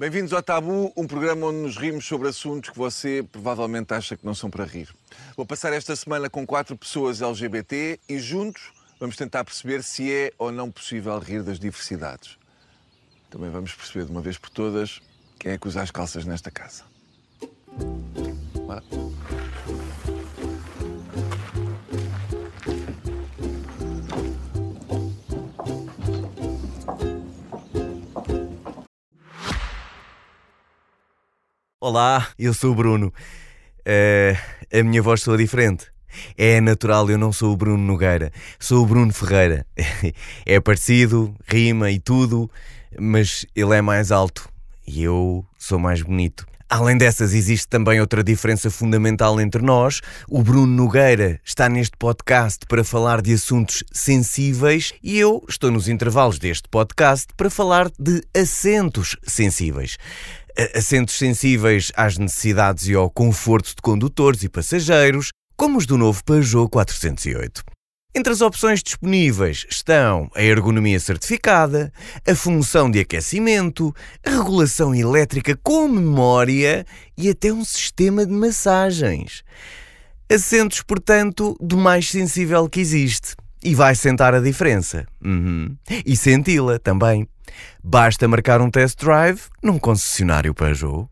Bem-vindos ao Tabu, um programa onde nos rimos sobre assuntos que você provavelmente acha que não são para rir. Vou passar esta semana com quatro pessoas LGBT e juntos vamos tentar perceber se é ou não possível rir das diversidades. Também vamos perceber de uma vez por todas quem é que usa as calças nesta casa. Bora. Olá, eu sou o Bruno. Eh, a minha voz soa diferente. É natural, eu não sou o Bruno Nogueira, sou o Bruno Ferreira. É parecido, rima e tudo, mas ele é mais alto e eu sou mais bonito. Além dessas, existe também outra diferença fundamental entre nós. O Bruno Nogueira está neste podcast para falar de assuntos sensíveis e eu estou nos intervalos deste podcast para falar de assentos sensíveis. Assentos sensíveis às necessidades e ao conforto de condutores e passageiros, como os do novo Peugeot 408. Entre as opções disponíveis estão a ergonomia certificada, a função de aquecimento, a regulação elétrica com memória e até um sistema de massagens. Assentos, portanto, do mais sensível que existe. E vai sentar a diferença. Uhum. E senti-la também. Basta marcar um test drive num concessionário Peugeot.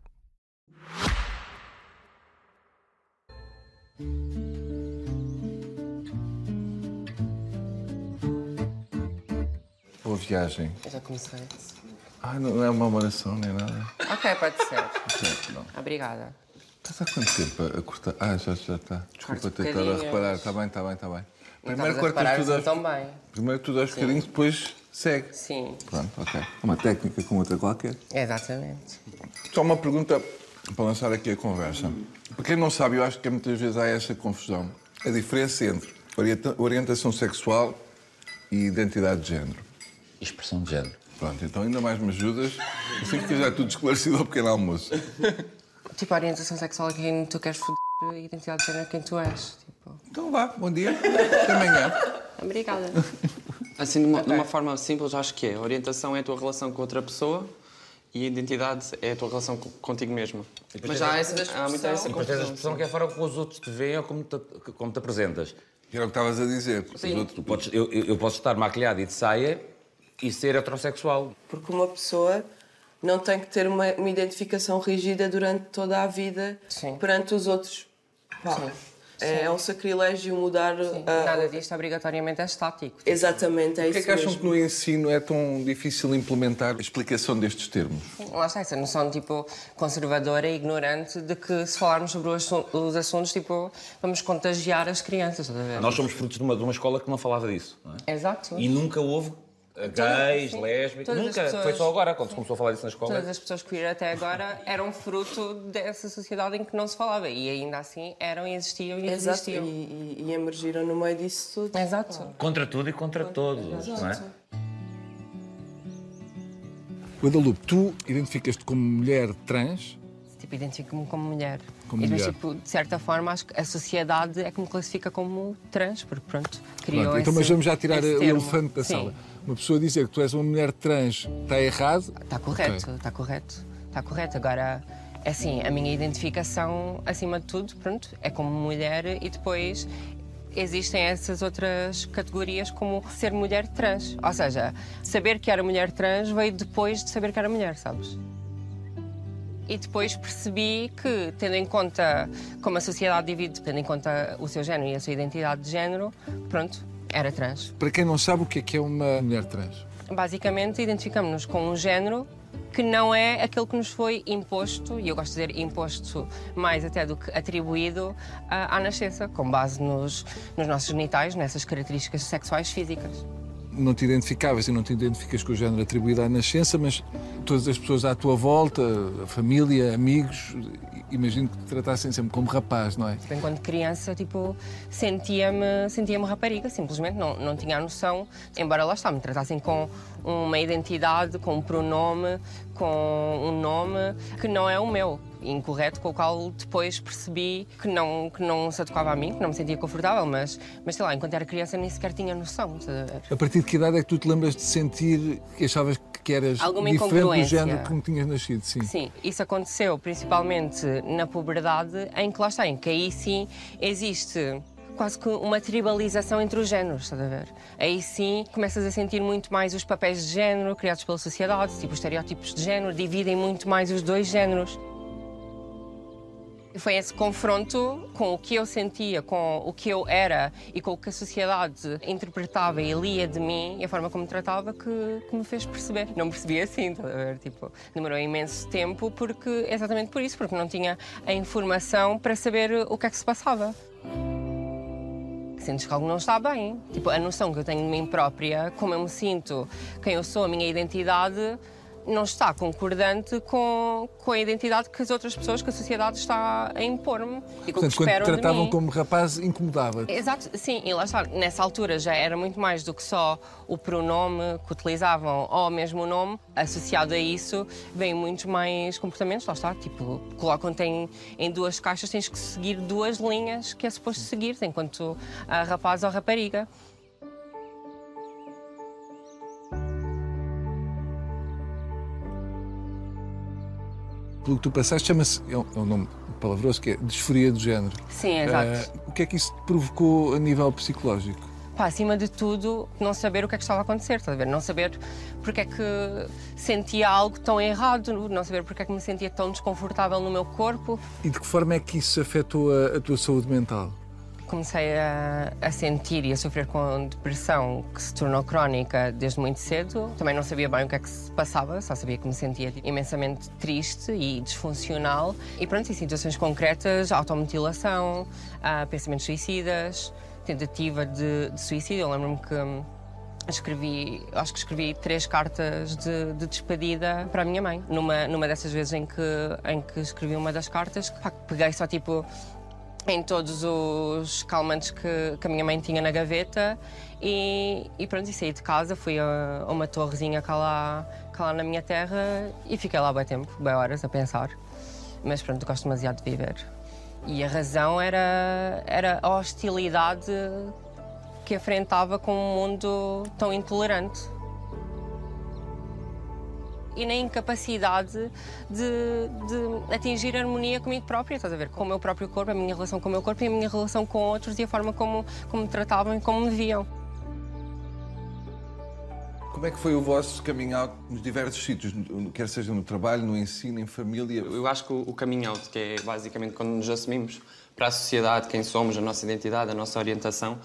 Boa viagem. Eu já comecei. Ah, não não é uma oração nem nada. Ok, pode ser. Certo, não. Obrigada. Estás há quanto tempo a cortar? Ah, já já está. Desculpa Corto ter estado a reparar. Está bem, está bem, está bem. Primeiro cortas tudo aos... Primeiro tudo aos bocadinhos, depois segue. Sim, Pronto, ok. Uma técnica como outra qualquer. exatamente. Só uma pergunta para lançar aqui a conversa. Para quem não sabe, eu acho que muitas vezes há essa confusão. A diferença entre orienta- orientação sexual e identidade de género. Expressão de género. Pronto, então ainda mais me ajudas. Assim fica já tudo esclarecido ao pequeno almoço. Tipo, a orientação sexual é quem tu queres foder a identidade de género é quem tu és. Tipo, Então vá, bom dia. Até amanhã. obrigada. Assim, de uma, de uma forma simples, acho que é. A orientação é a tua relação com outra pessoa e a identidade é a tua relação co- contigo mesmo. Mas já há, essa, há muita essa E depois tens a confusão. expressão que é a forma como os outros te veem ou como te, como te apresentas. Que era o que estavas a dizer. Sim. outros- Tu podes, eu, eu eu posso estar maquilhado e de saia e ser heterossexual. Porque uma pessoa não tem que ter uma, uma identificação rígida durante toda a vida Sim. perante os outros. Pá, Sim. É, é um sacrilégio mudar. a- Nada disto obrigatoriamente é estático. Tipo, Exatamente, é Porquê é isso que acham mesmo. que no ensino é tão difícil implementar a explicação destes termos? Lá está essa noção tipo conservadora e ignorante de que se falarmos sobre os assu- os assuntos, tipo, vamos contagiar as crianças. Nós somos frutos de uma, de uma escola que não falava disso. Não é? Exato. E nunca houve gays, sim. lésbicas. Nunca. pessoas- Foi só agora, quando se começou a falar disso na escola. Todas as pessoas queer até agora eram fruto dessa sociedade em que não se falava e ainda assim eram e existiam e Exato, e, existiam. e- e emergiram no meio disso tudo. Exato. Contra tudo e contra todos. Não é? Guadalupe, tu identificas-te como mulher trans, Tipo, identifico-me como mulher. Como e, mas, mulher. tipo, de certa forma, acho que a sociedade é que me classifica como trans, porque pronto, criou Pronto, então esse, mas vamos já tirar o termo. elefante da Sim. sala. Uma pessoa dizer que tu és uma mulher trans está errado. Está correto, está correto. Está correto. Agora, é assim, a minha identificação, acima de tudo, pronto, é como mulher e depois existem essas outras categorias como ser mulher trans. Ou seja, saber que era mulher trans veio depois de saber que era mulher, sabes? E depois percebi que, tendo em conta como a sociedade divide, tendo em conta o seu género e a sua identidade de género, pronto, era trans. Para quem não sabe o que é que é uma mulher trans. Basicamente, identificamos-nos com um género que não é aquele que nos foi imposto, e eu gosto de dizer imposto mais até do que atribuído à, à nascença, com base nos, nos nossos genitais, nessas características sexuais físicas. Não te identificavas e não te identificas com o género atribuído à nascença, mas todas as pessoas à tua volta, a família, amigos, imagino que te tratassem sempre como rapaz, não é? Enquanto criança, tipo, sentia-me sentia rapariga, simplesmente não, não tinha a noção, embora lá está, me tratassem com uma identidade, com um pronome, com um nome que não é o meu, incorreto, com o qual depois percebi que não, que não se adequava a mim, que não me sentia confortável, mas, mas sei lá, enquanto era criança nem sequer tinha noção. a partir de que idade é que tu te lembras de sentir que achavas que eras Alguma diferente do género como tinhas nascido, sim. Sim, isso aconteceu principalmente na puberdade, em que lá está, em que aí sim existe quase que uma tribalização entre os géneros, estás a ver? Aí sim começas a sentir muito mais os papéis de género criados pela sociedade, tipo os estereótipos de género, dividem muito mais os dois géneros. Foi esse confronto com o que eu sentia, com o que eu era e com o que a sociedade interpretava e lia de mim e a forma como me tratava que, que me fez perceber. Não me percebi assim, estás a ver? Tipo, demorou imenso tempo porque, exatamente por isso, porque não tinha a informação para saber o que é que se passava. Sentes que algo não está bem. Tipo, a noção que eu tenho de mim própria, como eu me sinto, quem eu sou, a minha identidade, não está concordante com, com a identidade que as outras pessoas, que a sociedade está a impor-me. E Portanto, que quando te tratavam como rapaz, incomodava-te. Exato, sim, e lá está, nessa altura já era muito mais do que só o pronome que utilizavam ou mesmo o nome, associado a isso vem muitos mais comportamentos, lá está, tipo, colocam-te em, em duas caixas, tens que seguir duas linhas que é suposto seguir, enquanto a rapaz ou rapariga. Pelo que tu passaste, chama-se, é um, é um nome palavroso, que é disforia do género. Sim, exato. Ah, o que é que isso te provocou a nível psicológico? Pá, acima de tudo, não saber o que é que estava a acontecer, estás a ver? Não saber porque é que sentia algo tão errado, não saber porque é que me sentia tão desconfortável no meu corpo. E de que forma é que isso afetou a, a tua saúde mental? Comecei a, a sentir e a sofrer com depressão que se tornou crónica desde muito cedo. Também não sabia bem o que é que se passava, só sabia que me sentia imensamente triste e disfuncional. E pronto, em situações concretas, automutilação, ah, pensamentos suicidas, tentativa de, de suicídio. Eu lembro-me que escrevi, acho que escrevi três cartas de, de despedida para a minha mãe. Numa, numa dessas vezes em que, em que escrevi uma das cartas, pá, peguei só tipo em todos os calmantes que, que a minha mãe tinha na gaveta e, e pronto, e saí de casa, fui a, a uma torrezinha cá lá, cá lá na minha terra e fiquei lá bem tempo, bem horas a pensar. Mas pronto, gosto demasiado de viver. E a razão era, era a hostilidade que afrontava com um mundo tão intolerante e na incapacidade de, de atingir harmonia comigo própria, estás a ver? Com o meu próprio corpo, a minha relação com o meu corpo e a minha relação com outros e a forma como, como me tratavam e como me viam. Como é que foi o vosso coming out nos diversos sítios, quer seja no trabalho, no ensino, em família? Eu acho que o, o coming out, que é basicamente quando nos assumimos para a sociedade, quem somos, a nossa identidade, a nossa orientação,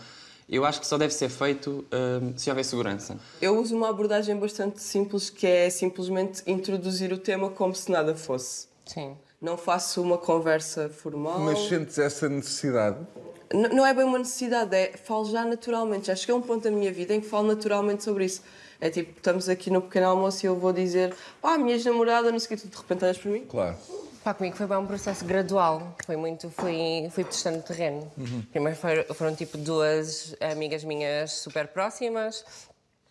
eu acho que só deve ser feito hum, se houver segurança. Eu uso uma abordagem bastante simples que é simplesmente introduzir o tema como se nada fosse. Sim. Não faço uma conversa formal. Mas sentes essa necessidade? N- Não é bem uma necessidade, é falo já naturalmente. Já cheguei a um ponto da minha vida em que falo naturalmente sobre isso. É tipo, estamos aqui no pequeno almoço e eu vou dizer pá, minha ex-namorada, não sei o que, tu de repente olhas para mim. Claro. Pá, comigo foi bem um processo gradual. Foi muito, fui, fui testando terreno. Primeiro foram, foram tipo duas amigas minhas super próximas,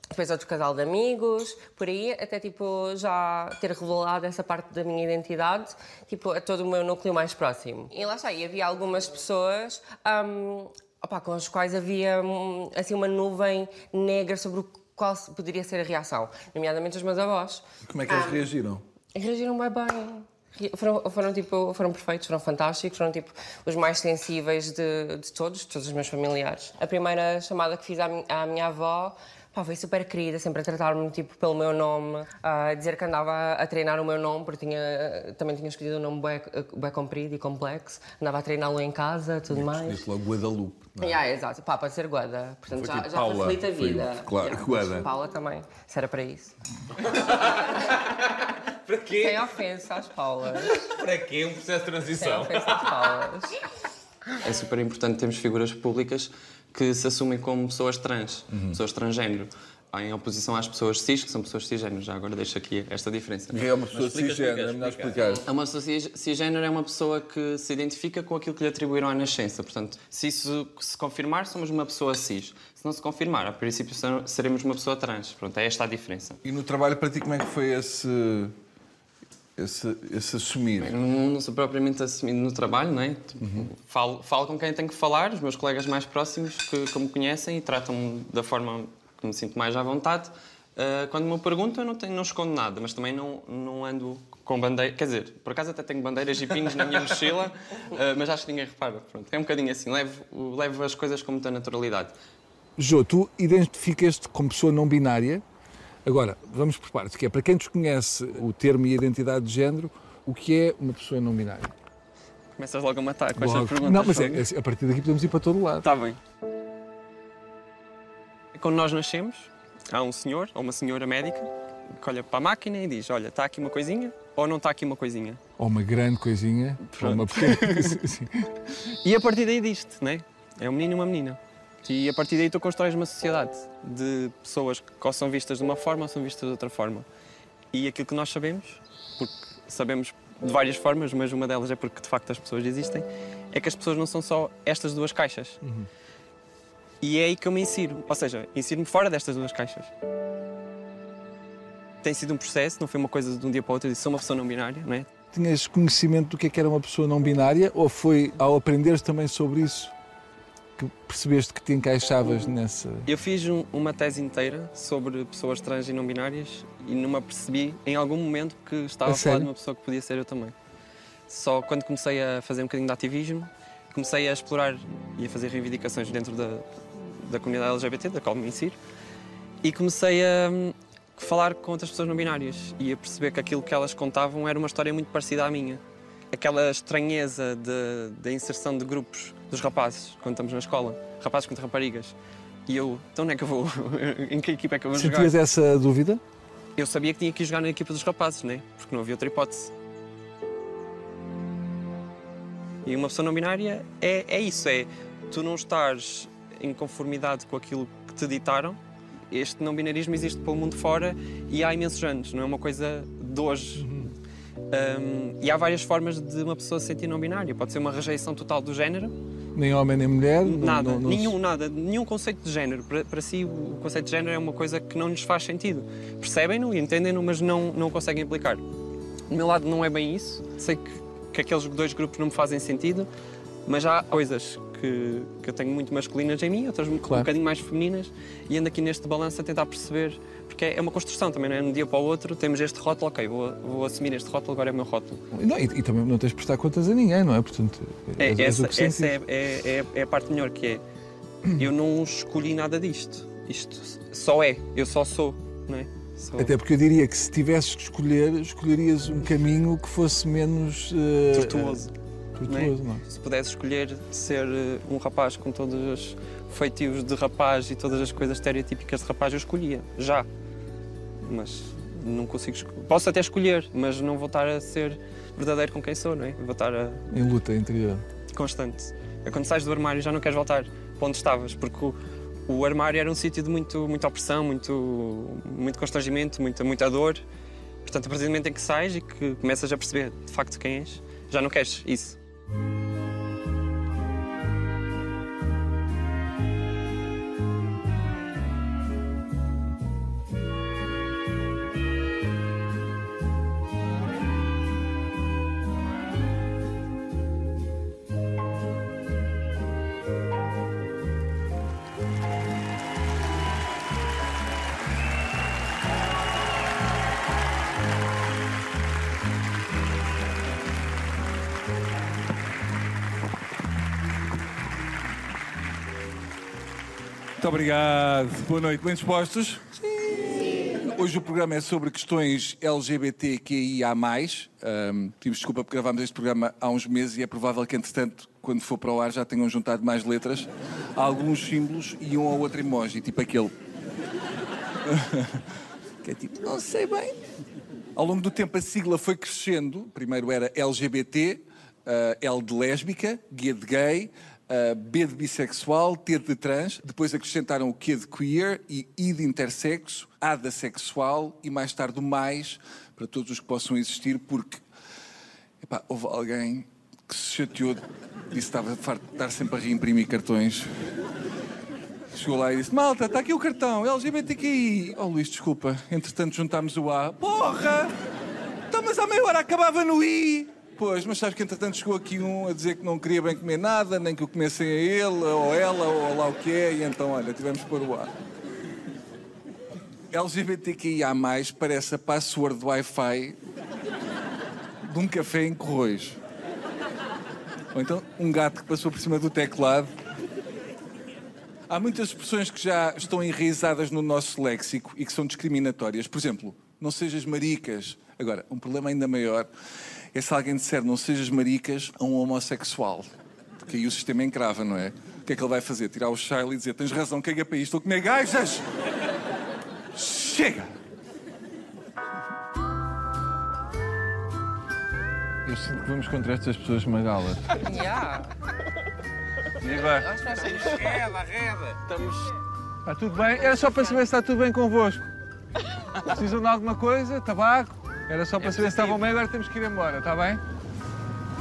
depois outro casal de amigos, por aí, até tipo já ter revelado essa parte da minha identidade, tipo a todo o meu núcleo mais próximo. E lá está, e havia algumas pessoas hum, opá, com as quais havia hum, assim uma nuvem negra sobre o qual poderia ser a reação, nomeadamente os meus avós. Como é que eles reagiram? Reagiram bem bem. Foram, foram, tipo, foram perfeitos, foram fantásticos, foram tipo os mais sensíveis de, de todos, de todos os meus familiares. A primeira chamada que fiz à, mi- à minha avó pá, foi super querida, sempre a tratar-me tipo, pelo meu nome, a dizer que andava a treinar o meu nome, porque tinha, também tinha escolhido um nome bem, bem comprido e complexo, andava a treiná-lo em casa tudo mais. Disse logo Guadalupe. não é? Yeah, exato. Pá, pode ser Guada. Portanto, Foi já, tipo já Paula. facilita a Foi, vida. claro, Yeah, Guada. Paula também, se era para isso. Para quê? Sem ofensa às Paulas. Para quê um processo de Sem transição? ofensa às Paulas. É super importante termos figuras públicas que se assumem como pessoas trans, pessoas transgênero, em oposição às pessoas cis, que são pessoas cisgênero. Já agora deixo aqui esta diferença. Que é uma pessoa explica, cisgênero, explica, é melhor explica. explicar. É Uma pessoa cis- cisgênero é uma pessoa que se identifica com aquilo que lhe atribuíram à nascença. Portanto, se isso se confirmar, somos uma pessoa cis. Se não se confirmar, a princípio ser- seremos uma pessoa trans. Pronto, é esta a diferença. E no trabalho para ti, como é que foi esse, esse, esse assumir? Não, não sou propriamente assumido no trabalho, não é? Tipo, falo, falo com quem tenho que falar, os meus colegas mais próximos que, que me conhecem e tratam-me da forma que me sinto mais à vontade. Uh, quando me perguntam, eu não, tenho, não escondo nada, mas também não, não ando com bandeira. Quer dizer, por acaso até tenho bandeiras e pinos na minha mochila, uh, mas acho que ninguém repara. Pronto, é um bocadinho assim, levo, levo as coisas com muita naturalidade. Jô, tu identificas-te como pessoa não binária. Agora, vamos por partes, que é para quem desconhece o termo e a identidade de género, o que é uma pessoa não binária? Começas logo a matar com estas perguntas. Não, mas é, é, a partir daqui podemos ir para todo lado. Está bem. Quando nós nascemos, há um senhor ou uma senhora médica que olha para a máquina e diz: Olha, está aqui uma coisinha ou não está aqui uma coisinha? Ou uma grande coisinha, ou uma pequena coisinha. E a partir daí diz-te, né? É um menino e uma menina. E a partir daí tu constróis uma sociedade de pessoas que ou são vistas de uma forma ou são vistas de outra forma. E aquilo que nós sabemos, porque sabemos de várias formas, mas uma delas é porque de facto as pessoas existem, é que as pessoas não são só estas duas caixas. E é aí que eu me insiro. Ou seja, insiro-me fora destas duas caixas. Tem sido um processo, não foi uma coisa de um dia para o outro, eu disse, sou uma pessoa não binária, não é? Tinhas conhecimento do que é que era uma pessoa não binária ou foi ao aprenderes também sobre isso que percebeste que te encaixavas nessa. Eu fiz um- uma tese inteira sobre pessoas trans e não binárias e não me apercebi em algum momento que estava A a, falar de uma pessoa que podia ser eu também. Só quando comecei a fazer um bocadinho de ativismo, comecei a explorar e a fazer reivindicações dentro da, da comunidade LGBT, da qual me insiro, e comecei a hum, falar com outras pessoas não binárias e a perceber que aquilo que elas contavam era uma história muito parecida à minha. Aquela estranheza da inserção de grupos dos rapazes, quando estamos na escola, rapazes contra raparigas. E eu, então onde é que eu vou? em que equipa é que eu vou jogar? Sentias essa dúvida? Eu sabia que tinha que jogar na equipa dos rapazes, né? Porque não havia outra hipótese. E uma pessoa não binária é, é isso, é tu não estares em conformidade com aquilo que te ditaram. Este não binarismo existe pelo mundo fora e há imensos anos, não é uma coisa de hoje. Um, e há várias formas de uma pessoa se sentir não binária. Pode ser uma rejeição total do género, Nem homem nem mulher? Nada, não- não- nenhum, nada, nenhum conceito de género. Para, para si, o conceito de género é uma coisa que não lhes faz sentido. Percebem-no e entendem-no, mas não, não conseguem aplicar. Do meu lado, não é bem isso. Sei que, que aqueles dois grupos não me fazem sentido, mas há coisas que, que eu tenho muito masculinas em mim, outras um Claro. bocadinho mais femininas, e ando aqui neste balanço a tentar perceber. Porque é uma construção também, não é? De um dia para o outro temos este rótulo, ok, vou, vou assumir este rótulo, agora é o meu rótulo. Não, e, e também não tens de prestar contas a ninguém, não é? Portanto, É, és- essa essa é, é- é- é a parte melhor que é. Eu não escolhi nada disto. Isto só é. Eu só sou. Não é? Sou Até porque eu diria que se tivesses que escolher, escolherias um caminho que fosse menos. eh, tortuoso. Não é? não é? Se pudesse escolher ser eh, um rapaz com todos os feitios de rapaz e todas as coisas estereotípicas de rapaz, eu escolhia. Já. Mas não consigo escolher. Posso até escolher, mas não vou estar a ser verdadeiro com quem sou, não é? Vou estar a. Em luta interior. constante. É quando sais do armário já não queres voltar para onde estavas, porque o, o armário era um sítio de muito, muita opressão, muito, muito constrangimento, muita, muita dor. Portanto, a partir do momento em que sais e que começas a perceber de facto quem és, já não queres isso. Thank you. Muito obrigado. Boa noite. Bem dispostos? Hoje o programa é sobre questões LGBTQIA+. Ahm, pedimos desculpa porque gravámos este programa há uns meses e é provável que, entretanto, quando for para o ar já tenham juntado mais letras, alguns símbolos e um ou outro emoji, tipo aquele. que é tipo, não sei bem. Ao longo do tempo a sigla foi crescendo. Primeiro era LGBT, ah, L de lésbica, G de gay, ah, B de bissexual, T de trans. Depois acrescentaram o Q de queer e I de intersexo, A de assexual e mais tarde o mais para todos os que possam existir, porque epá, houve alguém que se chateou, disse que estava farto de estar sempre a reimprimir cartões. Chegou lá e disse: Malta, está aqui o cartão, LGBTQI. Oh Luís, desculpa, entretanto juntámos o A. Porra! Então, mas à meia hora acabava no I. Pois, mas sabes que entretanto chegou aqui um a dizer que não queria bem comer nada, nem que o comessem a ele, ou ela, ou lá o que é, e então, olha, tivemos que pôr o A. LGBTQIA+, parece a password do Wi-Fi de um café em Corroios. Ou então um gato que passou por cima do teclado. Há muitas expressões que já estão enraizadas no nosso léxico e que são discriminatórias. Por exemplo, não sejas maricas. Agora, um problema ainda maior é se alguém disser não sejas maricas a um homossexual. Porque aí o sistema encrava, não é? O que é que ele vai fazer? Tirar o Charlie e dizer tens razão, caga para isto, estou a comer gajas! Chega! Eu sinto que vamos contra estas pessoas magalas. Yeah. Viva! Reda, reda. Estamos. Está tudo bem? Era só para saber se está tudo bem convosco. Precisam de alguma coisa? Tabaco? Era só para saber se estavam bem, agora temos que ir embora, está bem?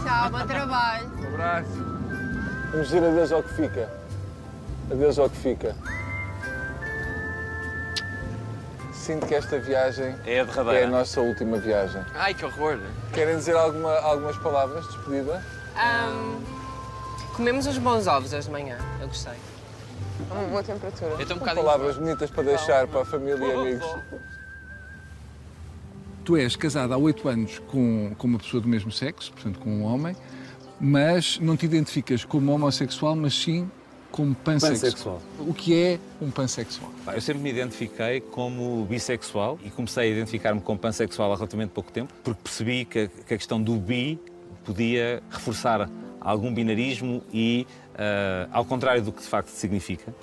Tchau, bom trabalho. Um abraço. Vamos dizer adeus ao que fica. Adeus ao que fica. Sinto que esta viagem É a é a derradeira. nossa última viagem. Ai, que horror. Querem dizer alguma, algumas palavras de despedida? comemos uns bons ovos hoje de manhã. Eu gostei. Uma boa temperatura. Eu estou um Com bocadinho. palavras bonitas para deixar para a família e amigos. Tu és casada há oito anos com, com uma pessoa do mesmo sexo, portanto com um homem, mas não te identificas como homossexual, mas sim como pansexual. Pansexual. O que é um pansexual? Eu sempre me identifiquei como bissexual e comecei a identificar-me como pansexual há relativamente pouco tempo, porque percebi que a, que a questão do bi podia reforçar algum binarismo e, ah, ao contrário do que de facto significa,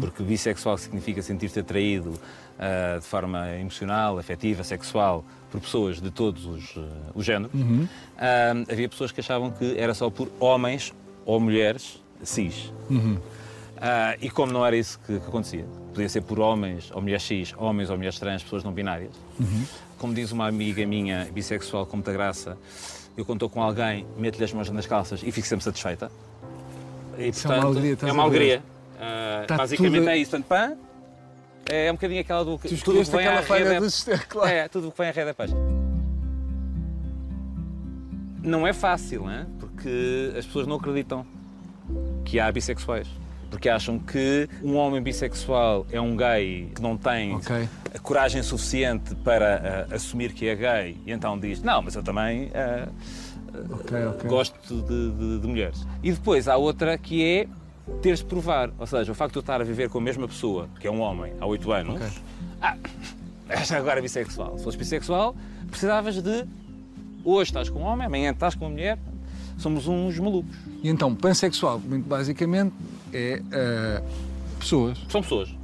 porque bissexual significa sentir-te atraído ah, de forma emocional, afetiva, sexual, por pessoas de todos os, ah, os géneros, ah, havia pessoas que achavam que era só por homens ou mulheres cis. Ah, e como não era isso que, que acontecia, podia ser por homens ou mulheres X, homens ou mulheres trans, pessoas não binárias. Como diz uma amiga minha bissexual com muita graça, eu estou com alguém, meto-lhe as mãos nas calças e fico sempre satisfeita. E, Isso é uma alegria, é uma alegria. Tá basicamente tudo- é isso. Portanto, pã, é um bocadinho aquela do que Tu tudo que vem aquela à rede do é- claro. É, tudo o que vem à rede é peixe. Não é fácil, né? porque as pessoas não acreditam que há bissexuais. Porque acham que um homem bissexual é um gay que não tem Ok. a coragem suficiente para ah, assumir que é gay e então diz: Não, mas eu também ah, Ok, ok. gosto de, de- de mulheres. E depois há outra que é teres de provar. Ou seja, o facto de eu estar a viver com a mesma pessoa, que é um homem, há 8 anos, Ok. ah, és agora bissexual. Se fosses bissexual, precisavas de. Hoje estás com um homem, amanhã estás com uma mulher. Somos uns malucos. E então, pansexual, muito basicamente, é ah, pessoas. São pessoas.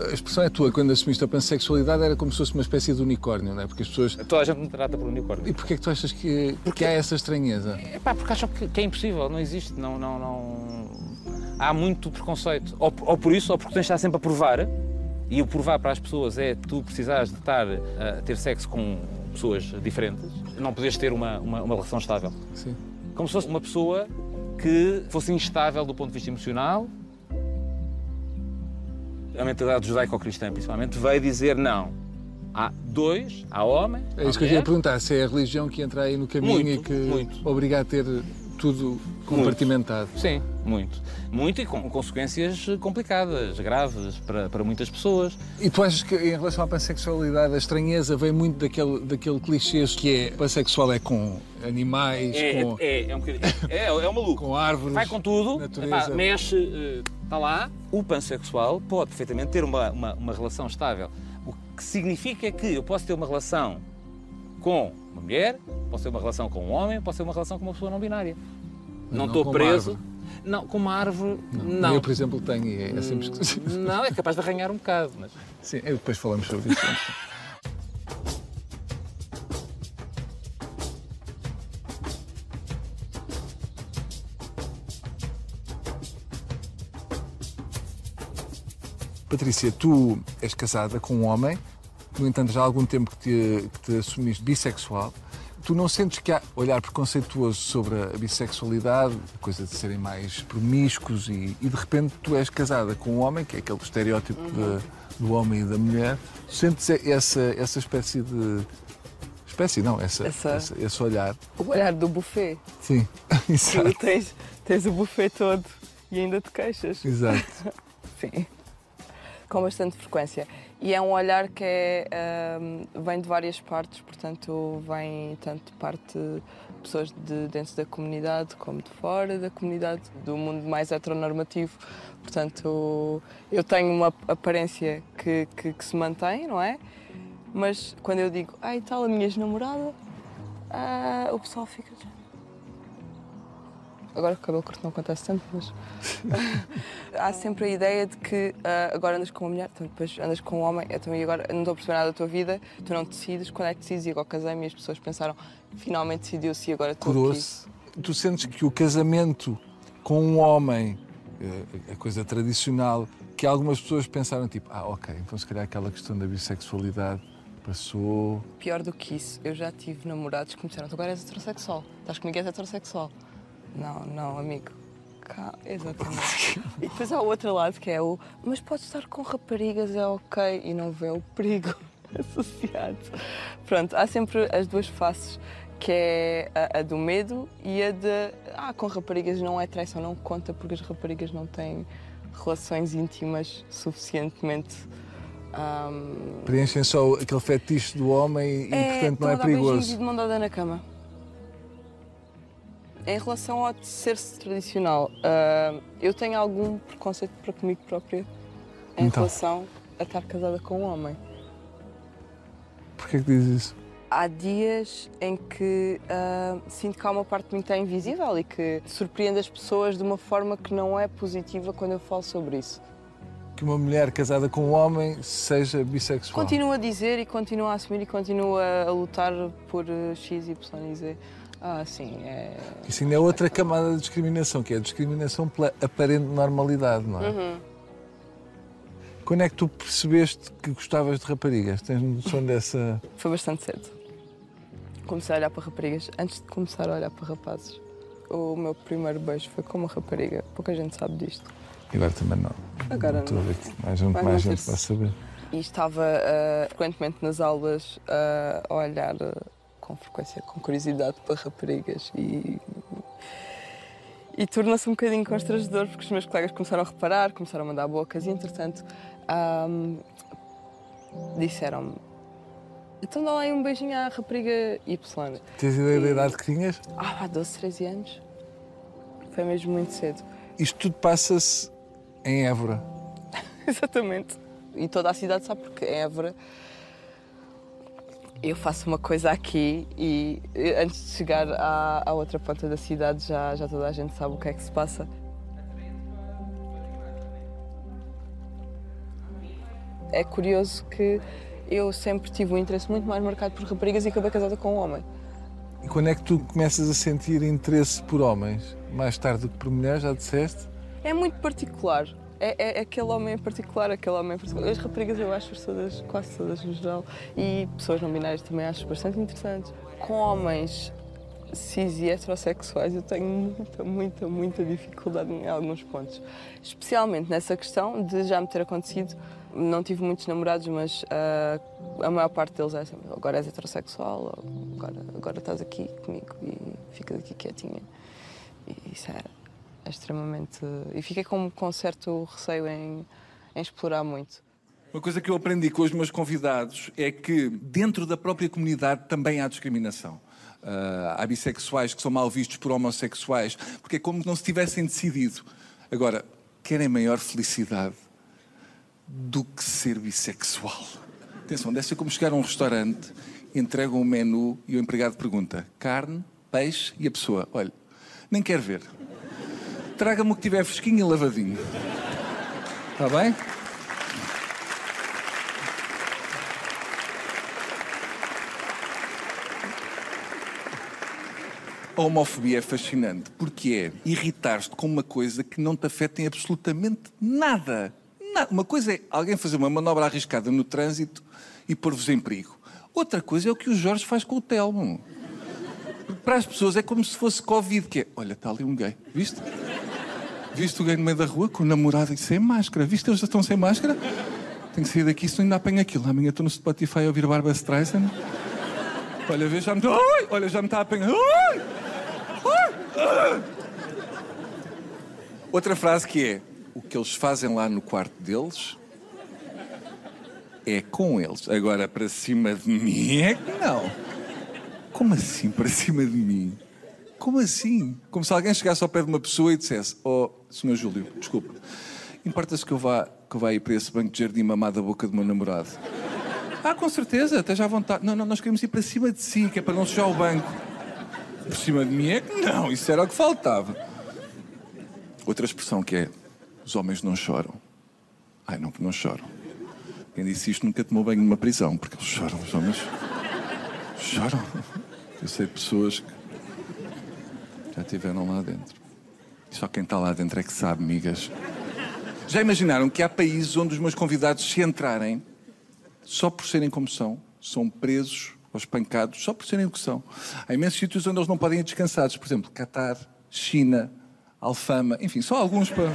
A expressão é tua, quando assumiste a pansexualidade era como se fosse uma espécie de unicórnio, não é? Porque as pessoas. Toda a gente me trata por unicórnio. E porquê é que tu achas que, que há essa estranheza? É pá, porque acham que, que é impossível, não existe, não, não, não... Há muito preconceito. Ou, ou por isso, ou porque tens de estar sempre a provar, e o provar para as pessoas é tu precisares de estar a ter sexo com pessoas diferentes, não podes ter uma, uma, uma relação estável. Sim. Como se fosse uma pessoa que fosse instável do ponto de vista emocional. A mentalidade judaico-cristã, principalmente, veio dizer não. Há dois, há homem, É isso que eu queria perguntar, se é a religião que entra aí no caminho Muito, e que muito. obriga a ter tudo compartimentado. Sim, muito. Muito e com consequências complicadas, graves para, para muitas pessoas. E tu achas que em relação à pansexualidade a estranheza vem muito daquele, daquele clichê que é pansexual é com animais, É, com, é, é um bocadinho. É, é um maluco. com árvores, Vai com tudo, natureza. epá, mexe, está lá. O pansexual pode perfeitamente ter uma, uma, uma relação estável. O que significa que eu posso ter uma relação com uma mulher, posso ter uma relação com um homem, posso ter uma relação com uma pessoa não binária. Não não estou preso. Não, com uma árvore, Não, não. Eu, por exemplo, tenho e é, é sempre esquisito. Não, é capaz de arranhar um bocado, mas. Sim, depois falamos sobre isso. Patrícia, tu és casada com um homem, no entanto já há algum tempo que te, que te assumiste bissexual. Tu não sentes que há olhar preconceituoso sobre a bissexualidade, a coisa de serem mais promíscuos e, e de repente tu és casada com um homem, que é aquele estereótipo de- do homem e da mulher, sentes essa, essa espécie de. Espécie, não, essa, Essa- essa- esse olhar. O olhar do buffet. Sim, Tu exato. tens, tens o buffet todo e ainda te queixas. exato. Sim. Com bastante frequência. E é um olhar que é, ahm, vem de várias partes, portanto, vem tanto de parte de pessoas de dentro da comunidade como de fora da comunidade, do mundo mais heteronormativo. Portanto, eu tenho uma aparência que, que, que se mantém, não é? Mas quando eu digo, ai tal, a minha ex-namorada, ah, o pessoal fica. Agora com o cabelo curto não acontece tanto, mas. Há sempre a ideia de que ah, agora andas com uma mulher, então depois andas com um homem, então e agora não estou a perceber nada da tua vida, tu não decides, quando é que decides? E agora casei-me e as pessoas pensaram, finalmente decidiu-se e agora estou aqui. Curou-se. Tu sentes que o casamento com um homem, eh, a coisa tradicional, que algumas pessoas pensaram tipo, ah, ok, então se calhar aquela questão da bissexualidade passou. Pior do que isso, eu já tive namorados que me disseram, tu agora és heterossexual, estás comigo és heterossexual. Não, não, amigo. Cá, exatamente. e depois há o outro lado que é o, mas podes estar com raparigas, é ok, e não vê o perigo associado. Pronto, há sempre as duas faces, que é a, a do medo e a de, ah, com raparigas não é traição, não conta porque as raparigas não têm relações íntimas suficientemente. ahm, Preenchem só aquele fetiche do homem e, portanto, não é perigoso. de mão dada na cama. Em relação ao ser-se tradicional, ah, eu tenho algum preconceito para comigo própria em Então. relação a estar casada com um homem. Porquê que dizes isso? Há dias em que ah, sinto que há uma parte de mim que está invisível e que surpreende as pessoas de uma forma que não é positiva quando eu falo sobre isso. Que uma mulher casada com um homem seja bissexual. Continuo a dizer e continuo a assumir e continuo a, lutar por eh, X, Y e Z. Ah, sim, é. Isso ainda é outra camada de discriminação, que é a discriminação pela aparente normalidade, não é? Uhum. Quando é que tu percebeste que gostavas de raparigas? Tens noção dessa. Foi bastante cedo. Comecei a olhar para raparigas antes de começar a olhar para rapazes. O meu primeiro beijo foi com uma rapariga. Pouca gente sabe disto. E agora também não. Agora Estou não. ver que mais, gente- Vai mais não gente vai saber. E estava ah, frequentemente nas aulas ah, a olhar ah, com frequência, com curiosidade para raparigas. E, e torna-se um bocadinho constrangedor porque os meus colegas começaram a reparar, começaram a mandar bocas e, entretanto, disseram-me. Então dá lá um beijinho à rapariga Y. Tens ideia da idade que tinhas? Ah, há 12, 13 anos. Foi mesmo muito cedo. Isto tudo passa-se em Évora. Exatamente. E toda a cidade sabe porque em Évora eu faço uma coisa aqui e antes de chegar à, à outra ponta da cidade já, já toda a gente sabe o que é que se passa. É curioso que eu sempre tive um interesse muito mais marcado por raparigas e acabei casada com um homem. E quando é que tu começas a sentir interesse por homens? Mais tarde do que por mulheres, já disseste? É muito particular. É, é aquele homem em particular, aquele homem em particular. As raparigas eu acho todas, quase todas no geral. E pessoas não binárias também acho bastante interessantes. Com homens cis e heterossexuais eu tenho muita, muita, muita dificuldade em alguns pontos. Especialmente nessa questão de já me ter acontecido. Não tive muitos namorados, mas ah, a maior parte deles é sempre, agora és heterossexual, agora, agora estás aqui comigo e ficas aqui quietinha. E isso é, é extremamente. E fiquei com, com certo receio em, em explorar muito. Uma coisa que eu aprendi com os meus convidados é que dentro da própria comunidade também há discriminação. Ah, há bissexuais que são mal vistos por homossexuais, porque é como se não se tivessem decidido. Agora, querem maior felicidade do que ser bissexual. Atenção, deve ser como chegar a um restaurante, entregam um menu e o empregado pergunta carne, peixe e a pessoa, olha, nem quer ver. Traga-me o que tiver fresquinho e lavadinho. Está bem? A homofobia é fascinante porque é irritar-te com uma coisa que não te afeta em absolutamente nada. nada. Uma coisa é alguém fazer uma manobra arriscada no trânsito e pôr-vos em perigo. Outra coisa é o que o Jorge faz com o Telmo. Para as pessoas é como se fosse Covid, que é, olha, está ali um gay, viste? Viste o gay no meio da rua com o namorado e sem máscara? Viste, eles já estão sem máscara? Tenho que sair daqui, senão ainda apanho aquilo. Amanhã estou no Spotify a ouvir Barbara Streisand. Olha, vê, já me está... Olha, já me está a apanhar. Ai! Ai! Outra frase que é: o que eles fazem lá no quarto deles é com eles. Agora, para cima de mim é que não. Como assim para cima de mim? Como assim? Como se alguém chegasse ao pé de uma pessoa e dissesse: Oh, Sr. Júlio, desculpa, importa-se que eu vá, que eu vá ir para esse banco de jardim mamar da boca do meu namorado? Ah, com certeza, esteja à vontade. Não, não, nós queremos ir para cima de si, que é para não sujar o banco. Por cima de mim é que não, isso era o que faltava. Outra expressão que é: os homens não choram. Ai, não, não choram. Quem disse isto nunca tomou banho numa prisão, porque eles choram, os homens choram. Eu sei pessoas que já estiveram lá dentro. Só quem está lá dentro é que sabe, migas. Já imaginaram que há países onde os meus convidados, se entrarem, só por serem como são, são presos ou espancados só por serem o que são. Há imensos sítios onde eles não podem ir descansados. Por exemplo, Catar, China, Alfama, enfim, só alguns para.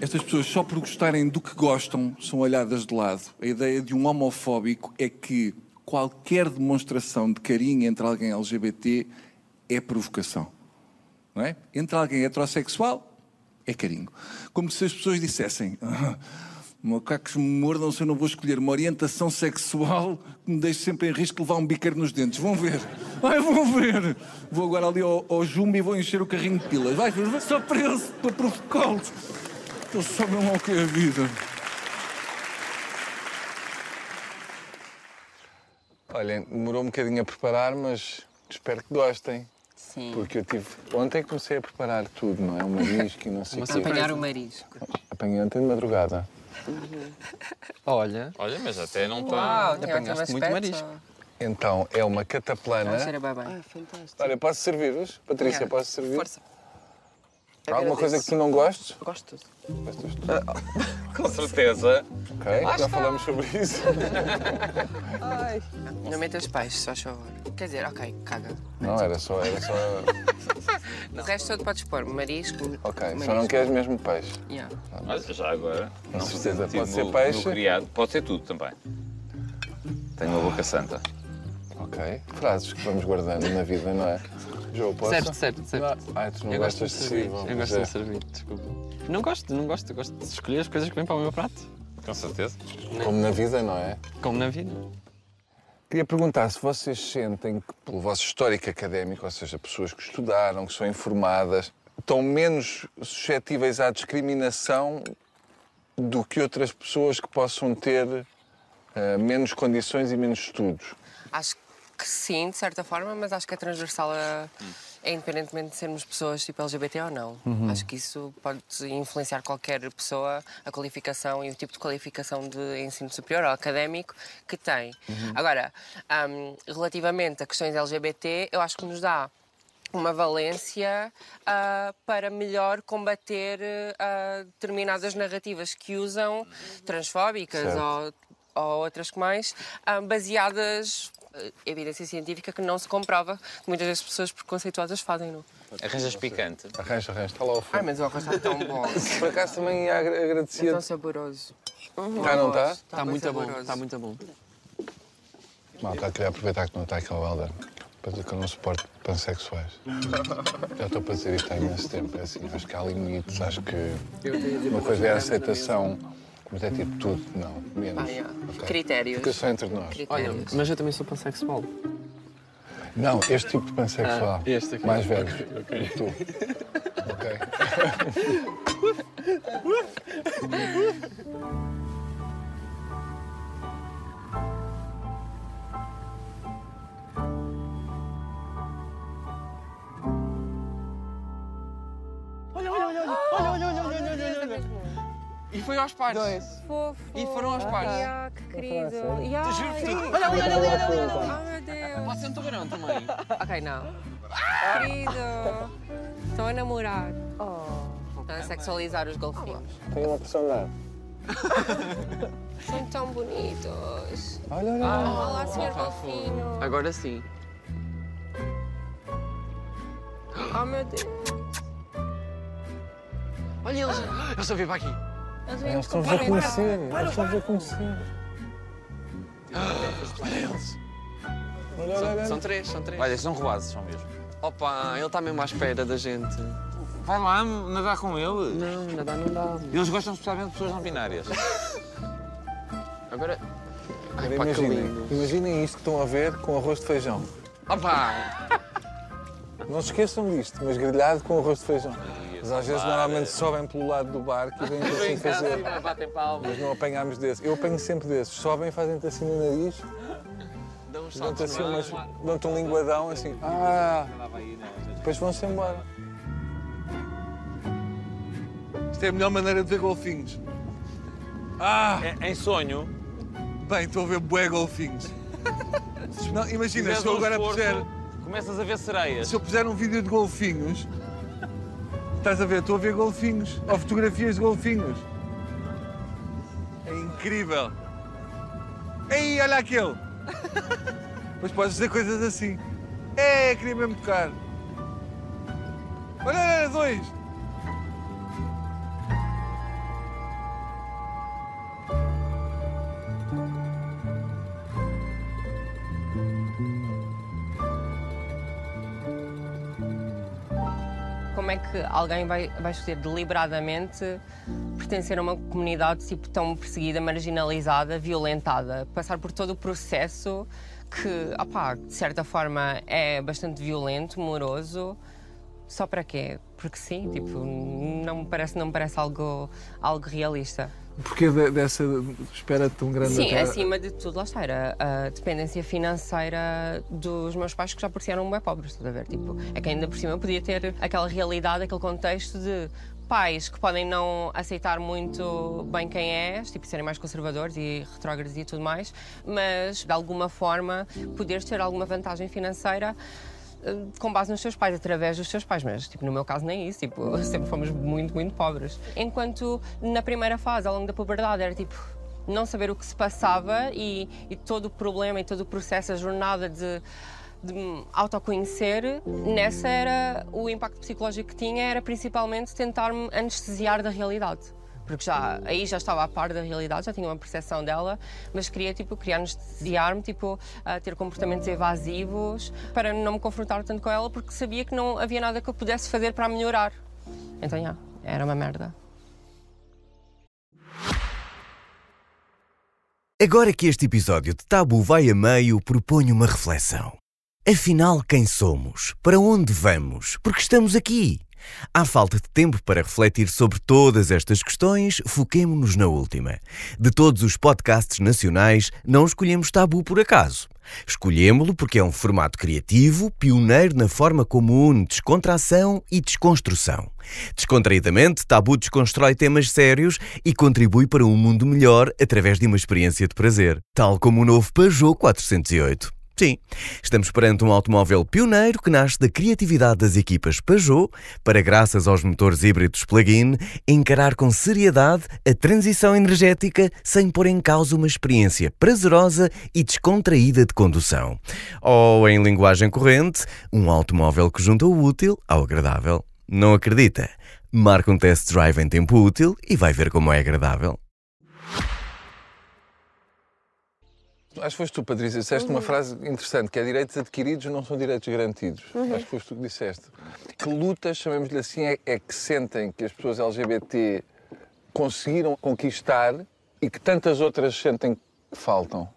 Estas pessoas, só por gostarem do que gostam, são olhadas de lado. A ideia de um homofóbico é que qualquer demonstração de carinho entre alguém LGBT é provocação. Não é? Entre alguém heterossexual, é carinho. Como se as pessoas dissessem. "Ah, Macacos me mordam se eu não vou escolher uma orientação sexual que me deixe sempre em risco de levar um biqueiro nos dentes. Vão ver. Ai, vão ver. Vou agora ali ao, ao Jumbo e vou encher o carrinho de pilas. Vai só para eles, para provocá-los. Eles sabem lá o que é a vida. Olhem, demorou um bocadinho a preparar, mas espero que gostem. Sim. Porque eu tive. Ontem comecei a preparar tudo, não é? Um marisco e não sei o quê. Apanhar o marisco. Apanhei ontem de madrugada. Olha, Olha, mas até não está. Uau, apanhaste muito marisco. Então, é uma cataplana. Cheira bem bem. Ah, fantástico. Olha, posso servir-vos? Patrícia, Yeah. posso servir? Força. Há alguma coisa que tu não gostes? Gosto. Gostas? Com certeza. Ok, já falamos sobre isso. Ai. Não metas peixes, só favor. Quer dizer, ok, caga. Não, era só. Era só... O resto todo podes pôr marisco. Ok, marisco. só não queres mesmo peixe. Yeah. Olha, já agora. Com não certeza, pode no- ser peixe. no criado. Pode ser tudo também. Tenho uma boca santa. Ok. Frases que vamos guardando na vida, não é? João, posso? Certo, certo, certo. Ai, tu não Eu gostas de servir. Eu gosto de servir, desculpa. Não gosto, não gosto. Eu gosto de escolher as coisas que vêm para o meu prato. Com certeza. Como na vida, não é? Como na vida. Queria perguntar se vocês sentem que, pelo vosso histórico académico, ou seja, pessoas que estudaram, que são informadas, estão menos suscetíveis à discriminação do que outras pessoas que possam ter eh, menos condições e menos estudos. Acho que sim, de certa forma, mas acho que é transversal a. É independentemente de sermos pessoas tipo LGBT ou não. Acho que isso pode influenciar qualquer pessoa, a qualificação e o tipo de qualificação de ensino superior ou académico que tem. Agora, hum, relativamente a questões LGBT, eu acho que nos dá uma valência ah, para melhor combater ah, determinadas narrativas que usam transfóbicas Certo. ou, ou outras que mais ah, baseadas evidência científica que não se comprova que muitas das pessoas preconceituosas fazem não Arranjas picante. Arranja, arranja, está lá Ai mas o arroz está tão bom Por acaso também ia agra- é agradecer. tão saboroso Tá, não tá? Está bem muito bom, saboroso. está muito bom. Malta, queria aproveitar que não está aqui o Helder para dizer que eu não suporto pansexuais. Já estou para dizer isto há imenso tempo. É assim, acho que há limites, acho que uma coisa é a aceitação, mas é tipo tudo, não, menos. Ah, yeah. ok? Critérios. Fica só entre nós. Olha, Critérios. mas eu também sou pansexual. Não, este tipo de pansexual. Ah, este aqui. Mais velho. Tu. Ok. Olha, olha, olha, olha, olha, olha, olha, olha, olha, olha. E foi aos pares. Fofo. E foram aos pares. Ah, que querido. Yeah, Juro por tudo. Olha, olha, olha, olha, olha. Oh, meu Deus. Pode ser um tubarão também. ok não Querido. estão a namorar Oh. estão a sexualizar os golfinhos Tenho uma pressão de ar. são tão bonitos Olha, olha. olá senhor golfinho Agora sim. oh meu Deus Olha eles. Eu só vim para aqui. Eles Eles estão-vos a conhecer. Eles estão-vos a conhecer. Olha eles. Olha, olha, olha. São três, são três. Olha, são robazes, são mesmo. Opa, ele está mesmo à espera da gente. Vai lá nadar com ele. Não, nadar não dá. Eles gostam especialmente de pessoas não binárias. Agora. Ai, Agora pá, que imaginem, lindo. imaginem isto que estão a ver com arroz de feijão. Opa! Não se esqueçam disto, mas grelhado com arroz de feijão. Mas às vezes normalmente sobem pelo lado do barco e vêm assim fazer. batem palmas. Mas não apanhámos desses. Eu apanho sempre desses. Sobem, fazem-te assim no nariz, Dão dão-te assim umas, dão-te um linguadão assim. Ah! Depois vão-se embora. Isto é a melhor maneira de ver golfinhos. Ah! Em sonho, Bem, estou a ver bué golfinhos. Não, imagina, se eu agora puser, começas a ver sereias. se eu puser um vídeo de golfinhos, estás a ver, estou a ver golfinhos, ou fotografias de golfinhos. É incrível. Ei, olha aquele! Mas podes dizer coisas assim. É, queria mesmo tocar. Olha, olha, dois! Como é que alguém vai, vai escolher deliberadamente pertencer a uma comunidade tipo, tão perseguida, marginalizada, violentada? Passar por todo o processo que, opá, de certa forma, é bastante violento, moroso. Só para quê? Porque sim, tipo, não me parece, não me parece algo, algo realista. Porquê de- dessa espera tão grande? Sim, até- acima de tudo, lá está, era a dependência financeira dos meus pais que já por si eram bem pobres, estás a ver? Tipo, é que ainda por cima eu podia ter aquela realidade, aquele contexto de pais que podem não aceitar muito bem quem és, tipo, serem mais conservadores e retrógrados e tudo mais, mas de alguma forma poderes ter alguma vantagem financeira com base nos seus pais, através dos seus pais, mas tipo, no meu caso nem isso, tipo, sempre fomos muito, muito pobres. Enquanto na primeira fase, ao longo da puberdade, era tipo não saber o que se passava e, e todo o problema e todo o processo, a jornada de, de me autoconhecer, nessa era o impacto psicológico que tinha era principalmente tentar-me anestesiar da realidade. Porque já, aí já estava a par da realidade, já tinha uma percepção dela, mas queria, tipo, queria anestesiar-me, tipo, a ter comportamentos evasivos, para não me confrontar tanto com ela, porque sabia que não havia nada que eu pudesse fazer para a melhorar. Então, já, era uma merda. Agora que este episódio de Tabu vai a meio, proponho uma reflexão. Afinal, quem somos? Para onde vamos? Porque estamos aqui? Há falta de tempo para refletir sobre todas estas questões, foquemo-nos na última. De todos os podcasts nacionais, não escolhemos Tabu por acaso. Escolhemo-lo porque é um formato criativo, pioneiro na forma como une descontração e desconstrução. Descontraídamente, Tabu desconstrói temas sérios e contribui para um mundo melhor através de uma experiência de prazer, tal como o novo Peugeot 408. Sim, estamos perante um automóvel pioneiro que nasce da criatividade das equipas Peugeot para, graças aos motores híbridos plug-in, encarar com seriedade a transição energética sem pôr em causa uma experiência prazerosa e descontraída de condução. Ou, em linguagem corrente, um automóvel que junta o útil ao agradável. Não acredita? Marca um test drive em tempo útil e vai ver como é agradável. Acho que foste tu, Patrícia, disseste uma frase interessante, que é direitos adquiridos não são direitos garantidos. Acho que foste tu que disseste. Que lutas, chamemos-lhe assim, é, é que sentem que as pessoas LGBT conseguiram conquistar e que tantas outras sentem que faltam?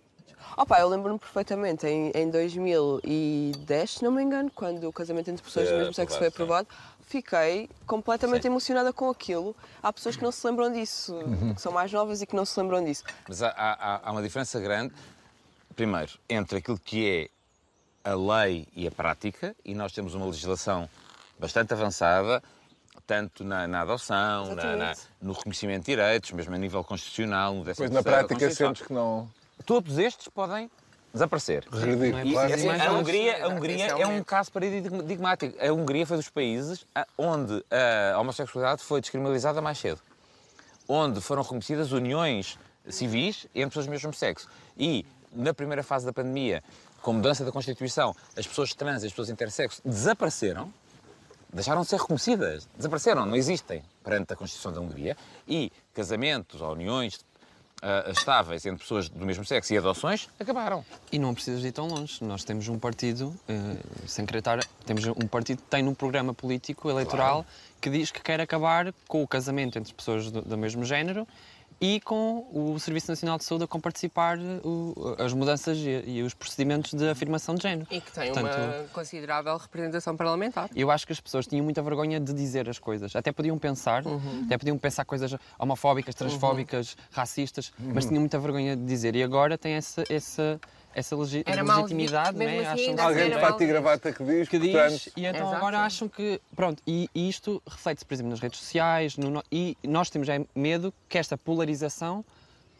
Opa, eu lembro-me perfeitamente, em, em 2010, se não me engano, quando o casamento entre pessoas do mesmo sexo foi aprovado, aprovado, fiquei completamente Sim. emocionada com aquilo. Há pessoas que não se lembram disso, Uhum. que são mais novas e que não se lembram disso. Mas há, há- há uma diferença grande, primeiro, entre aquilo que é a lei e a prática, e nós temos uma legislação bastante avançada, tanto na, na adoção, na- na- no reconhecimento de direitos, mesmo a nível constitucional, no 13º Pois na prática sentes que não Todos estes podem desaparecer. é E, assim, mais a. Hungria, a Hungria é é um caso paradigmático. A Hungria foi dos países onde a homossexualidade foi descriminalizada mais cedo. Onde foram reconhecidas uniões civis entre pessoas do mesmo sexo. E, na primeira fase da pandemia, com a mudança da Constituição, as pessoas trans e as pessoas intersexo desapareceram, deixaram de ser reconhecidas, desapareceram, não existem perante a Constituição da Hungria. E casamentos ou uniões ah, estáveis entre pessoas do mesmo sexo e adoções acabaram. E não precisas de ir tão longe. Nós temos um partido, eh, sem querer estar, temos um partido que tem no programa político eleitoral que diz que quer acabar com o casamento entre pessoas do, do mesmo género e com o Serviço Nacional de Saúde a comparticipar o, as mudanças e, e, os procedimentos de afirmação de género. E que tem Portanto, uma considerável representação parlamentar. Eu acho que as pessoas tinham muita vergonha de dizer as coisas. Até podiam pensar, uhum. até podiam pensar coisas homofóbicas, transfóbicas, uhum. racistas, uhum. mas tinham muita vergonha de dizer. E agora tem essa, essa essa legi era legitimidade, né? Assim, acham Alguém de fato e gravata que diz, que portanto... diz e então Exato. agora acham que, pronto, e, e isto reflete-se, por exemplo, nas redes sociais, no, e nós temos já medo que esta polarização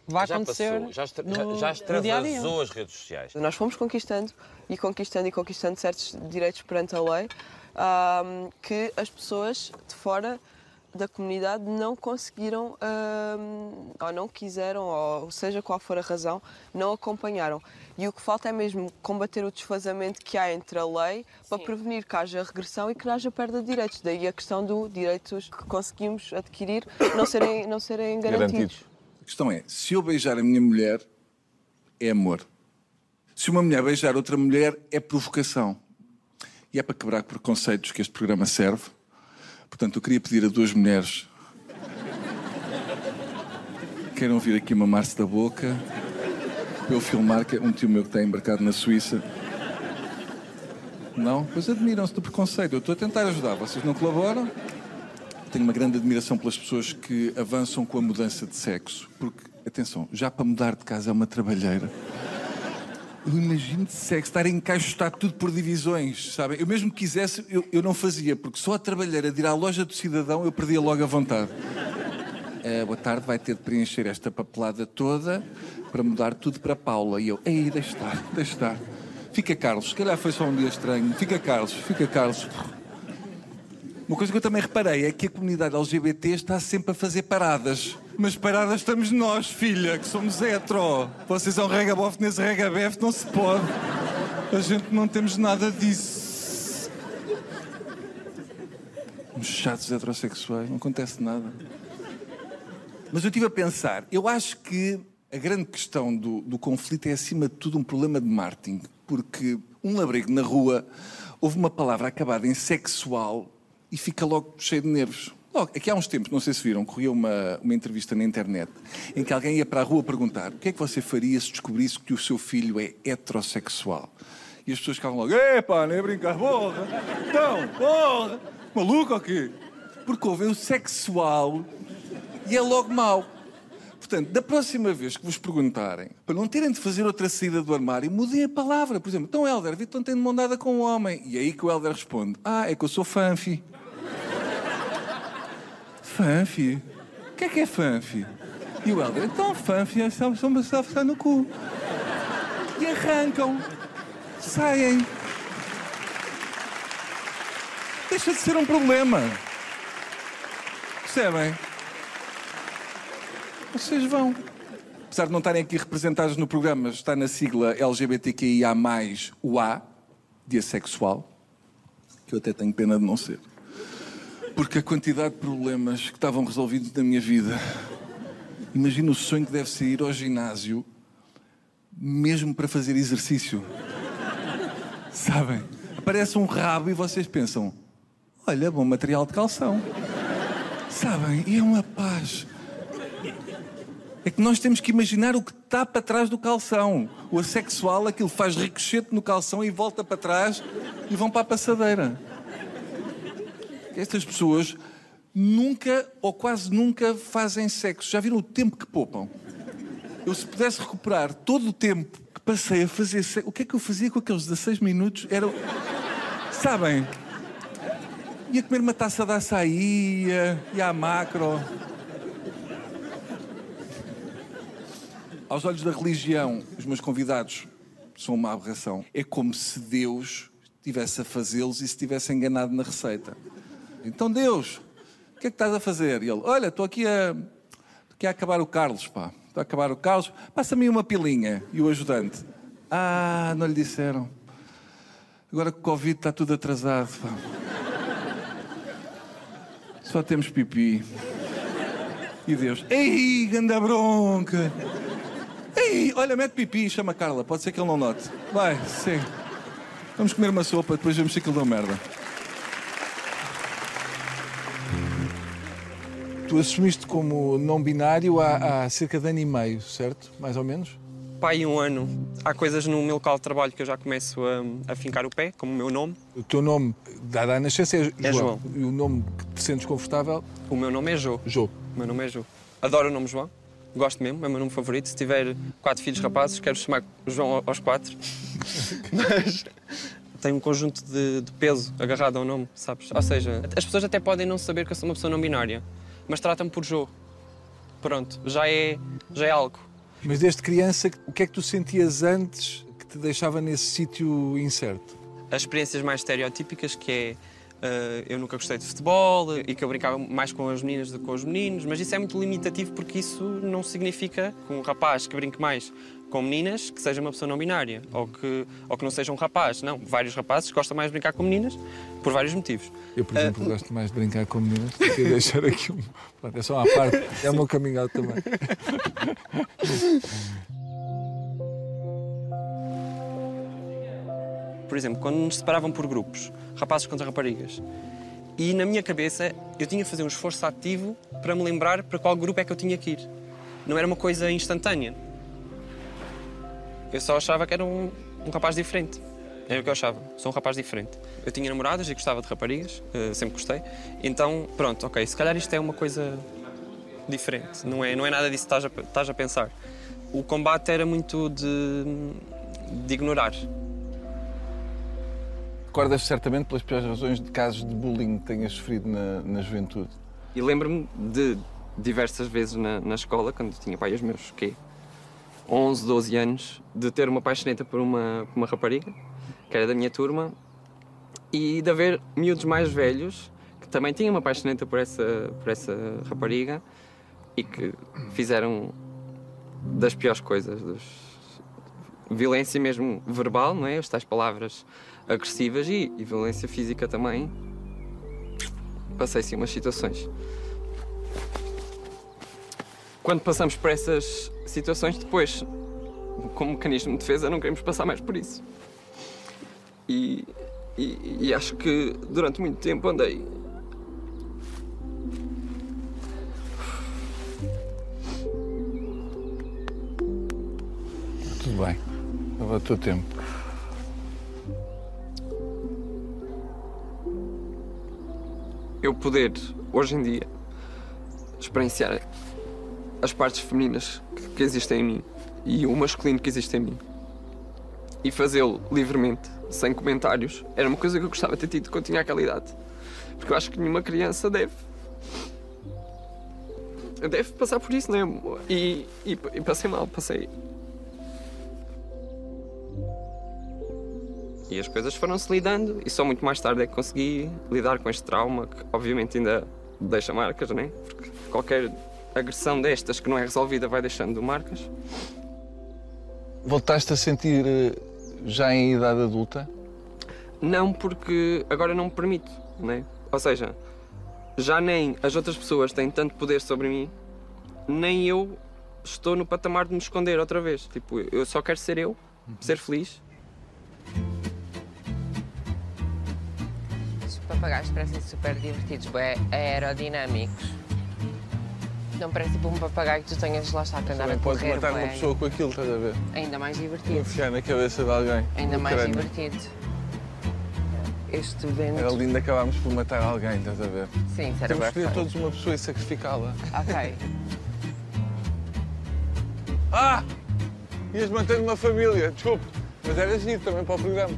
vai já acontecer passou, já, extra, no, já extravasou as redes sociais. Nós fomos conquistando e conquistando e conquistando certos direitos perante a lei um, que as pessoas de fora da comunidade não conseguiram um, ou não quiseram, ou seja qual for a razão, não acompanharam. E o que falta é mesmo combater o desfazamento que há entre a lei para Sim. prevenir que haja regressão e que não haja perda de direitos. Daí a questão dos direitos que conseguimos adquirir não serem, não serem garantidos. garantidos. A questão é, se eu beijar a minha mulher, é amor. Se uma mulher beijar outra mulher, é provocação. E é para quebrar preconceitos que este programa serve Portanto, eu queria pedir a duas mulheres queiram vir aqui mamar-se da boca para eu filmar, que é um tio meu que está embarcado na Suíça. Não? Pois admiram-se do preconceito. Eu estou a tentar ajudar, vocês não colaboram? Tenho uma grande admiração pelas pessoas que avançam com a mudança de sexo. Porque, atenção, já para mudar de casa é uma trabalheira. Eu imagino de sexo, estar a encaixotar tudo por divisões, sabem? Eu mesmo que quisesse, eu, eu não fazia, porque só a trabalhar, de ir à loja do cidadão, eu perdia logo a vontade. Uh, boa tarde, vai ter de preencher esta papelada toda para mudar tudo para Paula. E eu, ei, deixa estar, deixa estar. Fica Carlos, se calhar foi só um dia estranho. Fica Carlos, fica Carlos. Uma coisa que eu também reparei é que a comunidade LGBT está sempre a fazer paradas. Mas paradas estamos nós, filha, que somos hetero. Vocês são regabof nesse regabef, não se pode. A gente não temos nada disso. Uns chatos heterossexuais, não acontece nada. Mas eu estive a pensar, eu acho que a grande questão do, do conflito é, acima de tudo, um problema de marketing. Porque um labrego na rua, houve uma palavra acabada em sexual e fica logo cheio de nervos. Logo, aqui há uns tempos, não sei se viram, corria uma, uma entrevista na internet em que alguém ia para a rua perguntar o que é que você faria se descobrisse que o seu filho é heterossexual? E as pessoas ficavam logo, epá, nem é brincar, porra, então, porra, maluco quê? Porque houve o sexual e é logo mau. Portanto, da próxima vez que vos perguntarem, para não terem de fazer outra saída do armário, mudem a palavra. Por exemplo, então Helder, vi que estão tendo mondada com um homem. E é aí que o Helder responde, ah, é que eu sou fanfi. Fanfi? O que é que é fanfi? E o Helder, então fanfi é só uma ficar no cu. E arrancam. Saem. Deixa de ser um problema. Percebem? Vocês vão. Apesar de não estarem aqui representados no programa, está na sigla LGBTQIA, o A, de assexual, que eu até tenho pena de não ser. Porque a quantidade de problemas que estavam resolvidos na minha vida. Imagina o sonho que deve ser ir ao ginásio, mesmo para fazer exercício. Sabem? Aparece um rabo e vocês pensam: olha, bom material de calção. Sabem? E é uma paz. É que nós temos que imaginar o que está para trás do calção. O assexual, aquilo faz ricochete no calção e volta para trás e vão para a passadeira. Estas pessoas nunca ou quase nunca fazem sexo. Já viram o tempo que poupam? Eu, se pudesse recuperar todo o tempo que passei a fazer sexo, o que é que eu fazia com aqueles 16 minutos? Era. Sabem? Ia comer uma taça de açaí, ia à macro. Aos olhos da religião, os meus convidados são uma aberração. É como se Deus estivesse a fazê-los e se tivesse enganado na receita. Então, Deus, o que é que estás a fazer? E ele, olha, estou aqui a, aqui a acabar o Carlos, pá. Estou a acabar o Carlos, passa-me uma pilinha. E o ajudante, ah, não lhe disseram. Agora que o Covid está tudo atrasado, pá. Só temos pipi. E Deus, ei, ganda bronca. Ei, olha, mete pipi, chama a Carla, pode ser que ele não note. Vai, sim. Vamos comer uma sopa, depois vemos se aquilo deu merda. Tu assumiste como não binário há, há cerca de ano e meio, certo? Mais ou menos? Pai, um ano. Há coisas no meu local de trabalho que eu já começo a, a fincar o pé, como o meu nome. O teu nome, dada a nascença, é, É João. João. E o nome que te sentes confortável, O meu nome é Jô. Jô. O meu nome é Jô. Adoro o nome João. Gosto mesmo, é o meu nome favorito. Se tiver quatro filhos rapazes, quero chamar João aos quatro. Mas tem um conjunto de, de peso agarrado ao nome, sabes? Ou seja, as pessoas até podem não saber que eu sou uma pessoa não binária, mas tratam-me por Jô. Pronto, já é, já é algo. Mas desde criança, o que é que tu sentias antes que te deixava nesse sítio incerto? as experiências mais estereotípicas, que é eu nunca gostei de futebol e que eu brincava mais com as meninas do que com os meninos, mas isso é muito limitativo porque isso não significa que um rapaz que brinque mais com meninas que seja uma pessoa não binária ou que, ou que não seja um rapaz. Não, vários rapazes gostam mais de brincar com meninas por vários motivos. Eu, por exemplo, gosto mais de brincar com meninas. Queria deixar aqui um. É só uma parte. É o meu caminho out também. Por exemplo, quando nos separavam por grupos, rapazes contra raparigas, e na minha cabeça eu tinha que fazer um esforço ativo para me lembrar para qual grupo é que eu tinha que ir. Não era uma coisa instantânea. Eu só achava que era um, um rapaz diferente. Era o que eu achava. Sou um rapaz diferente. Eu tinha namoradas e gostava de raparigas, eh, sempre gostei. Então, pronto, ok, se calhar isto é uma coisa diferente. Não é, não é nada disso que estás a, estás a pensar. O combate era muito de, de ignorar. Recordas certamente pelas piores razões de casos de bullying que tenhas sofrido na, na juventude. E lembro-me de diversas vezes na, na escola, quando tinha pai os meus quê? 11, 12 anos, de ter uma paixoneta por uma, por uma rapariga, que era da minha turma, e de haver miúdos mais velhos que também tinham uma paixoneta por essa, por essa rapariga e que fizeram das piores coisas, dos... violência mesmo verbal, não é? As tais palavras agressivas e, e violência física também. Passei sim umas situações. Quando passamos por essas situações, depois, como mecanismo de defesa, não queremos passar mais por isso. E, e, e acho que durante muito tempo andei. Tudo bem. Leva o teu tempo. Eu poder, hoje em dia, experienciar as partes femininas que, existem em mim e o masculino que existe em mim e fazê-lo livremente, sem comentários, era uma coisa que eu gostava de ter tido quando tinha aquela idade. Porque eu acho que nenhuma criança deve. Deve passar por isso, não é? E, e, e passei mal, passei. E as coisas foram-se lidando e só muito mais tarde é que consegui lidar com este trauma, que obviamente ainda deixa marcas, não é? Porque qualquer agressão destas que não é resolvida vai deixando marcas. Voltaste a sentir eh, já em idade adulta? Não porque agora não me permito, não é? Ou seja, já nem as outras pessoas têm tanto poder sobre mim, nem eu estou no patamar de me esconder outra vez. Tipo, eu só quero ser eu, ser feliz. Papagaios parecem super divertidos, bem aerodinâmicos. Não parece tipo um papagaio que tu tenhas lá está a andar a Também podes correr. matar uma pessoa com aquilo, estás a ver? Ainda mais divertido. Enfiar na cabeça de alguém. Ainda mais crânio. divertido. Este vento. Era lindo acabarmos por matar alguém, estás a ver? Sim, era Temos que escolher todos uma pessoa e sacrificá-la. Ok. Ah! Ias mantendo uma família, desculpe. Mas era giro também para o programa.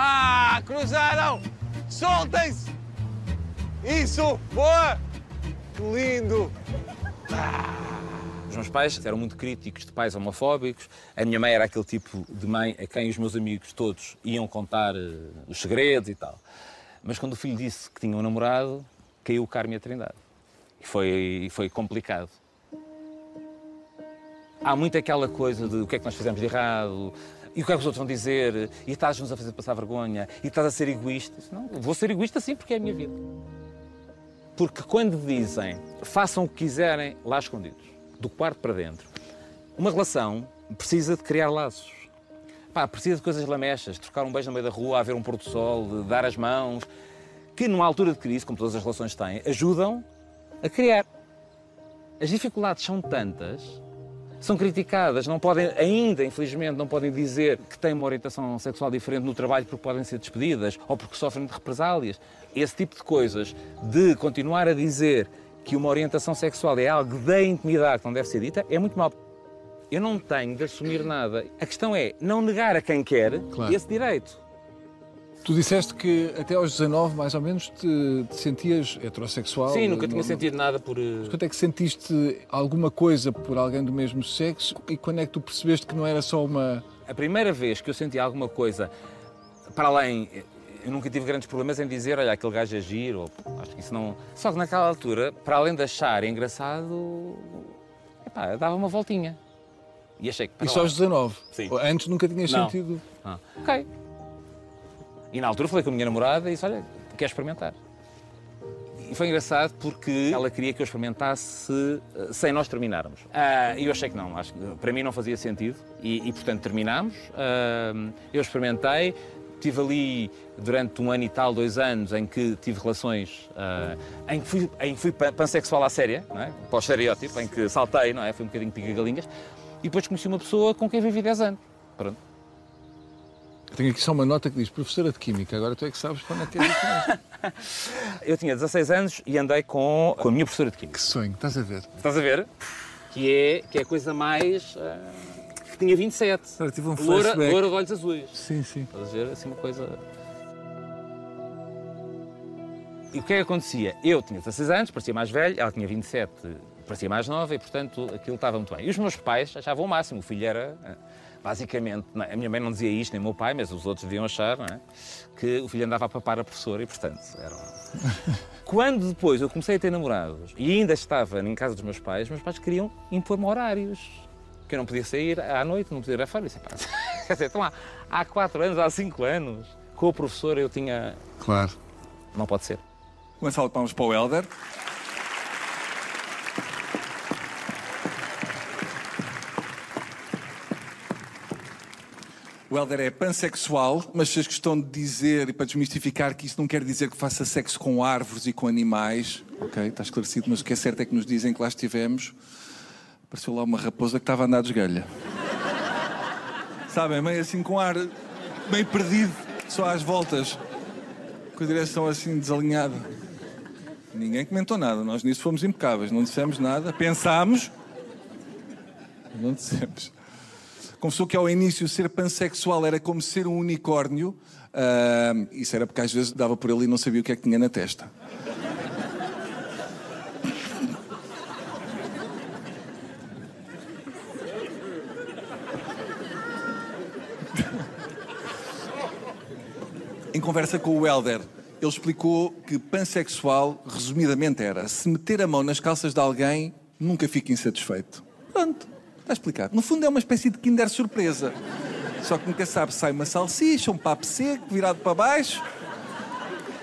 Ah! Cruzaram! Soltem-se! Isso! Boa! Que lindo! Os meus pais eram muito críticos de pais homofóbicos. A minha mãe era aquele tipo de mãe a quem os meus amigos todos iam contar eh, os segredos e tal. Mas quando o filho disse que tinha um namorado, caiu o Carme a Trindade. E foi, foi complicado. Há muito aquela coisa de o que é que nós fizemos de errado, e o que é que os outros vão dizer, e estás-nos a fazer passar vergonha, e estás a ser egoísta. Não, vou ser egoísta sim, porque é a minha vida. Porque quando dizem façam o que quiserem lá escondidos, do quarto para dentro, uma relação precisa de criar laços. pá, precisa de coisas lamechas, trocar um beijo no meio da rua, a ver um pôr do sol, dar as mãos, que numa altura de crise, como todas as relações têm, ajudam a criar. As dificuldades são tantas, são criticadas, não podem, ainda, infelizmente, não podem dizer que têm uma orientação sexual diferente no trabalho porque podem ser despedidas ou porque sofrem de represálias. Esse tipo de coisas, de continuar a dizer que uma orientação sexual é algo da intimidade que não deve ser dita, é muito mal. Eu não tenho de assumir nada. A questão é não negar a quem quer Claro. esse direito. Tu disseste que até aos 19, mais ou menos, te, te sentias heterossexual. Sim, nunca Não- tinha sentido nada por. eh, Quando é que sentiste alguma coisa por alguém do mesmo sexo e quando é que tu percebeste que não era só uma. A primeira vez que eu senti alguma coisa para além. Eu nunca tive grandes problemas em dizer, olha, aquele gajo é giro, ou acho que isso não. Só que naquela altura, para além de achar engraçado, epá, dava uma voltinha. E achei que. Isso lá. aos 19? Sim. Antes nunca tinhas Não. sentido. Ah, ok. E na altura falei com a minha namorada e disse, olha, quer experimentar? E foi engraçado porque ela queria que eu experimentasse eh, sem nós terminarmos. Ah, E eu achei que não, acho que para mim não fazia sentido e, e, portanto terminámos. Ah, Eu experimentei, tive ali durante um ano e tal, dois anos, em que tive relações ah, em que fui, em que fui pan- pansexual à séria, não é? para o estereótipo, em que saltei, não é? Fui um bocadinho pica-galinhas. E depois conheci uma pessoa com quem vivi 10 anos. Pronto. Tenho aqui só uma nota que diz professora de Química, agora tu é que sabes para onde é que é isso. Eu tinha 16 anos e andei com, com a minha professora de Química. Que sonho, estás a ver? Estás a ver? Que é, que é a coisa mais. ah, tinha 27. Agora tive um Loura, flashback. loura de olhos azuis. Sim, sim. Estás a ver? Assim uma coisa. E o que é que acontecia? Eu tinha 16 anos, parecia mais velho, ela tinha 27, parecia mais nova e, portanto, aquilo estava muito bem. E os meus pais achavam o máximo. O filho era, ah, basicamente, não é? a minha mãe não dizia isto, nem o meu pai, mas os outros deviam achar, não é? Que o filho andava a papar a professora e, portanto, era. um- Quando depois eu comecei a ter namorados e ainda estava em casa dos meus pais, meus pais queriam impor-me horários. Que eu não podia sair à noite, não podia ir à fora. Eu disse, "Pá, Quer dizer, estão há, há quatro anos, há cinco anos, com o professor eu tinha. Claro. Não pode ser. Uma salva de palmas para o Helder. O Helder é pansexual, mas fez questão de dizer e para desmistificar que isso não quer dizer que faça sexo com árvores e com animais. Ok, está esclarecido, mas o que é certo é que nos dizem que lá estivemos. Apareceu lá uma raposa que estava a andar de esgalha. Sabem, meio assim com ar, meio perdido, só às voltas, com a direção assim desalinhada. Ninguém comentou nada, nós nisso fomos impecáveis, não dissemos nada, pensámos, não dissemos. Confessou que ao início ser pansexual era como ser um unicórnio, ah, isso era porque às vezes dava por ele e não sabia o que é que tinha na testa. Em conversa com o Helder, ele explicou que pansexual, resumidamente, era se meter a mão nas calças de alguém, nunca fica insatisfeito. Pronto, está explicado. No fundo é uma espécie de Kinder surpresa. Só que nunca sabe se sai uma salsicha, um papo seco, virado para baixo,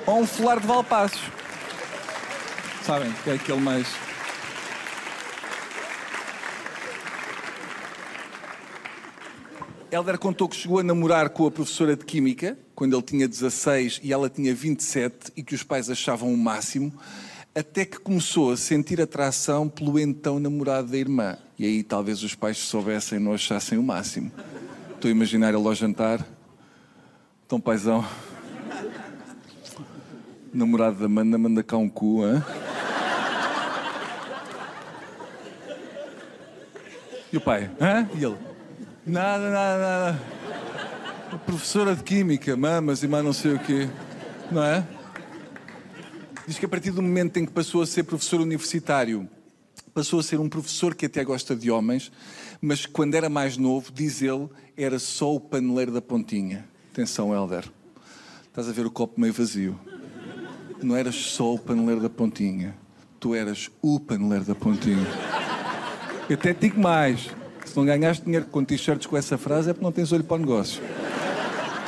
ou um folar de valpassos. Sabem, que é aquele mais... Helder contou que chegou a namorar com a professora de Química quando ele tinha 16 e ela tinha 27 e que os pais achavam o máximo, até que começou a sentir atração pelo então namorado da irmã. E aí talvez os pais se soubessem não achassem o máximo. Estou a imaginar ele ao jantar. Então, paizão. Namorado da Amanda manda cá um cu, hã? E o pai? Hã? E ele? Nada, nada, nada. A professora de Química, mamas e mais não sei o quê. Não é? Diz que a partir do momento em que passou a ser professor universitário, passou a ser um professor que até gosta de homens, mas quando era mais novo, diz ele, era só o paneleiro da pontinha. Atenção, Helder. Estás a ver o copo meio vazio. Não eras só o paneleiro da pontinha. Tu eras o paneleiro da pontinha. Eu até digo mais. Se não ganhaste dinheiro com t-shirts com essa frase é porque não tens olho para o negócio.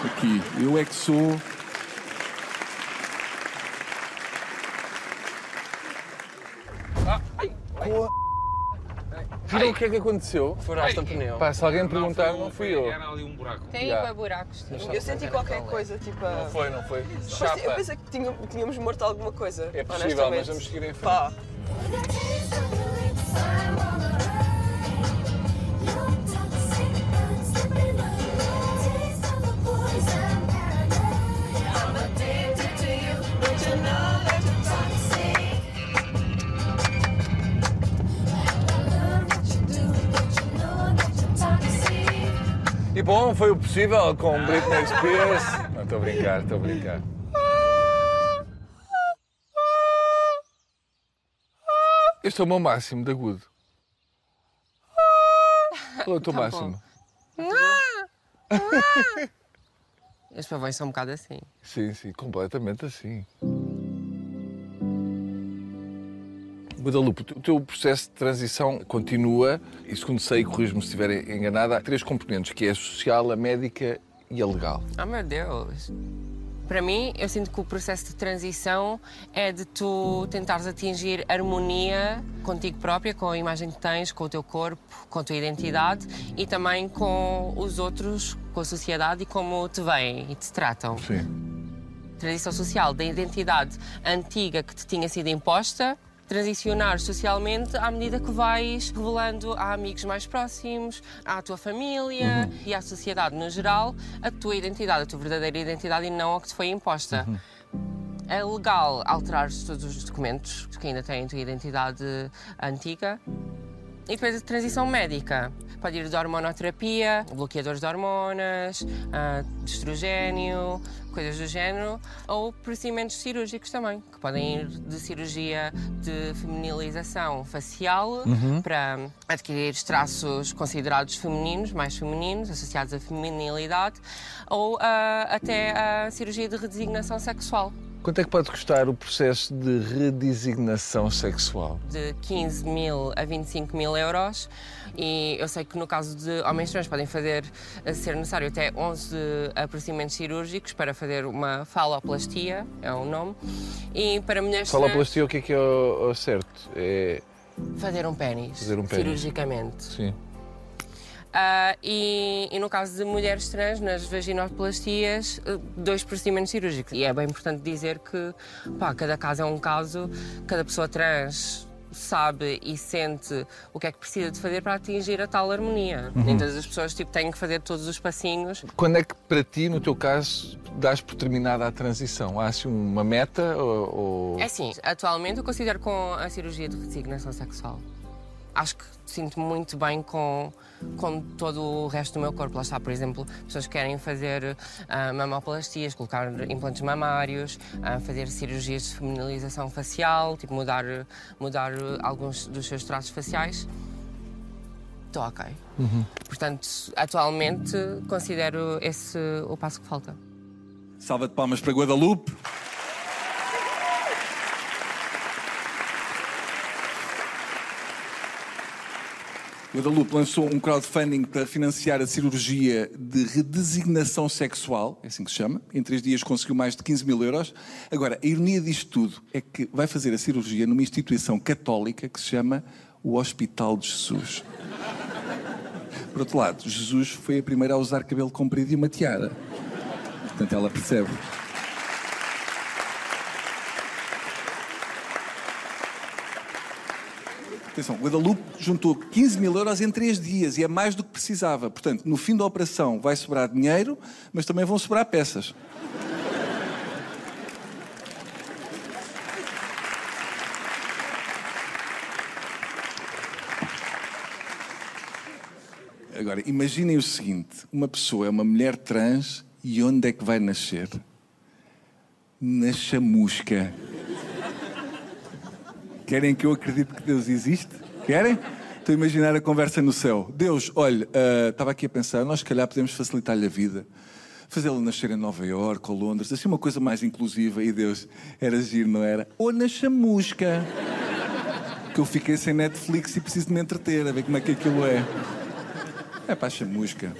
Aqui, eu é que sou. Que é que aconteceu? Furaste o pneu. Pá, se alguém perguntar, não fui eu. Era ali um buraco. Tem yeah. buracos. tipo. Eu senti qualquer coisa, tipo. a- Não foi, não foi. Chapa. Eu pensei que tínhamos morto alguma coisa. É possível, mas vamos seguir em frente. Pá, Bom, foi o possível com Britney Spears. Não, estou a brincar, estou a brincar. Este é o meu máximo de agudo. Qual é o teu Tá máximo? As pavões são um bocado assim. Sim, sim, completamente assim. Guadalupe, o teu processo de transição continua, e segundo sei, corrijo-me se estiver enganada, há três componentes, que é a social, a médica e a legal. Oh meu Deus! Para mim, eu sinto que o processo de transição é de tu tentares atingir harmonia contigo própria, com a imagem que tens, com o teu corpo, com a tua identidade e também com os outros, com a sociedade e como te veem e te tratam. Sim. Transição social da identidade antiga que te tinha sido imposta, transicionar socialmente à medida que vais revelando a amigos mais próximos, à tua família e à sociedade no geral, a tua identidade, a tua verdadeira identidade e não a que te foi imposta. É legal alterar todos os documentos que ainda têm a tua identidade antiga. E depois a transição médica. Pode ir de hormonoterapia, bloqueadores de hormonas, de estrogênio, coisas do género, ou procedimentos cirúrgicos também, que podem ir de cirurgia de feminilização facial para adquirir traços considerados femininos, mais femininos, associados à feminilidade, ou ah, até a cirurgia de redesignação sexual. Quanto é que pode custar o processo de redesignação sexual? de 15 mil a 25 mil euros e eu sei que no caso de homens trans podem fazer, a ser necessário até 11 eh, procedimentos cirúrgicos para fazer uma faloplastia, é o nome, e para mulheres trans Faloplastia, o que é que é o, certo? É. fazer um pênis, Fazer um pénis. cirurgicamente. Sim. Ah, e, e no caso de mulheres trans, nas vaginoplastias, eh, dois procedimentos cirúrgicos. E é bem importante dizer que pá, cada caso é um caso, cada pessoa trans sabe e sente o que é que precisa de fazer para atingir a tal harmonia. Nem todas as pessoas tipo, têm que fazer todos os passinhos. Quando é que, para ti, no teu caso, dás por terminada a transição? Há assim uma meta ou. ou- É assim, atualmente eu considero com a cirurgia de resignação sexual. Acho que sinto muito bem com, com todo o resto do meu corpo. Lá está, por exemplo, pessoas que querem fazer ah, mamoplastias, colocar implantes mamários, ah, fazer cirurgias de feminilização facial, tipo mudar, mudar alguns dos seus traços faciais. Estou ok. Portanto, atualmente considero esse o passo que falta. Salva de palmas para Guadalupe. Guadalupe lançou um crowdfunding para financiar a cirurgia de redesignação sexual, é assim que se chama. Em três dias conseguiu mais de 15 mil euros. Agora, a ironia disto tudo é que vai fazer a cirurgia numa instituição católica que se chama o Hospital de Jesus. Por outro lado, Jesus foi a primeira a usar cabelo comprido e uma tiara. Portanto, ela percebe. Atenção, Guadalupe juntou 15 mil euros em três dias e é mais do que precisava. Portanto, no fim da operação vai sobrar dinheiro, mas também vão sobrar peças. Agora, imaginem o seguinte: uma pessoa é uma mulher trans e onde é que vai nascer? Na chamusca. Querem que eu acredite que Deus existe? Querem? Estou a imaginar a conversa no céu. Deus, olha, ah, estava aqui a pensar, nós se calhar podemos facilitar-lhe a vida. Fazê-lo nascer em Nova Iorque ou Londres, assim uma coisa mais inclusiva. E Deus, era giro, não era? Ou na chamusca. Que eu fiquei sem Netflix e preciso de me entreter, a ver como é que aquilo é. É para a chamusca.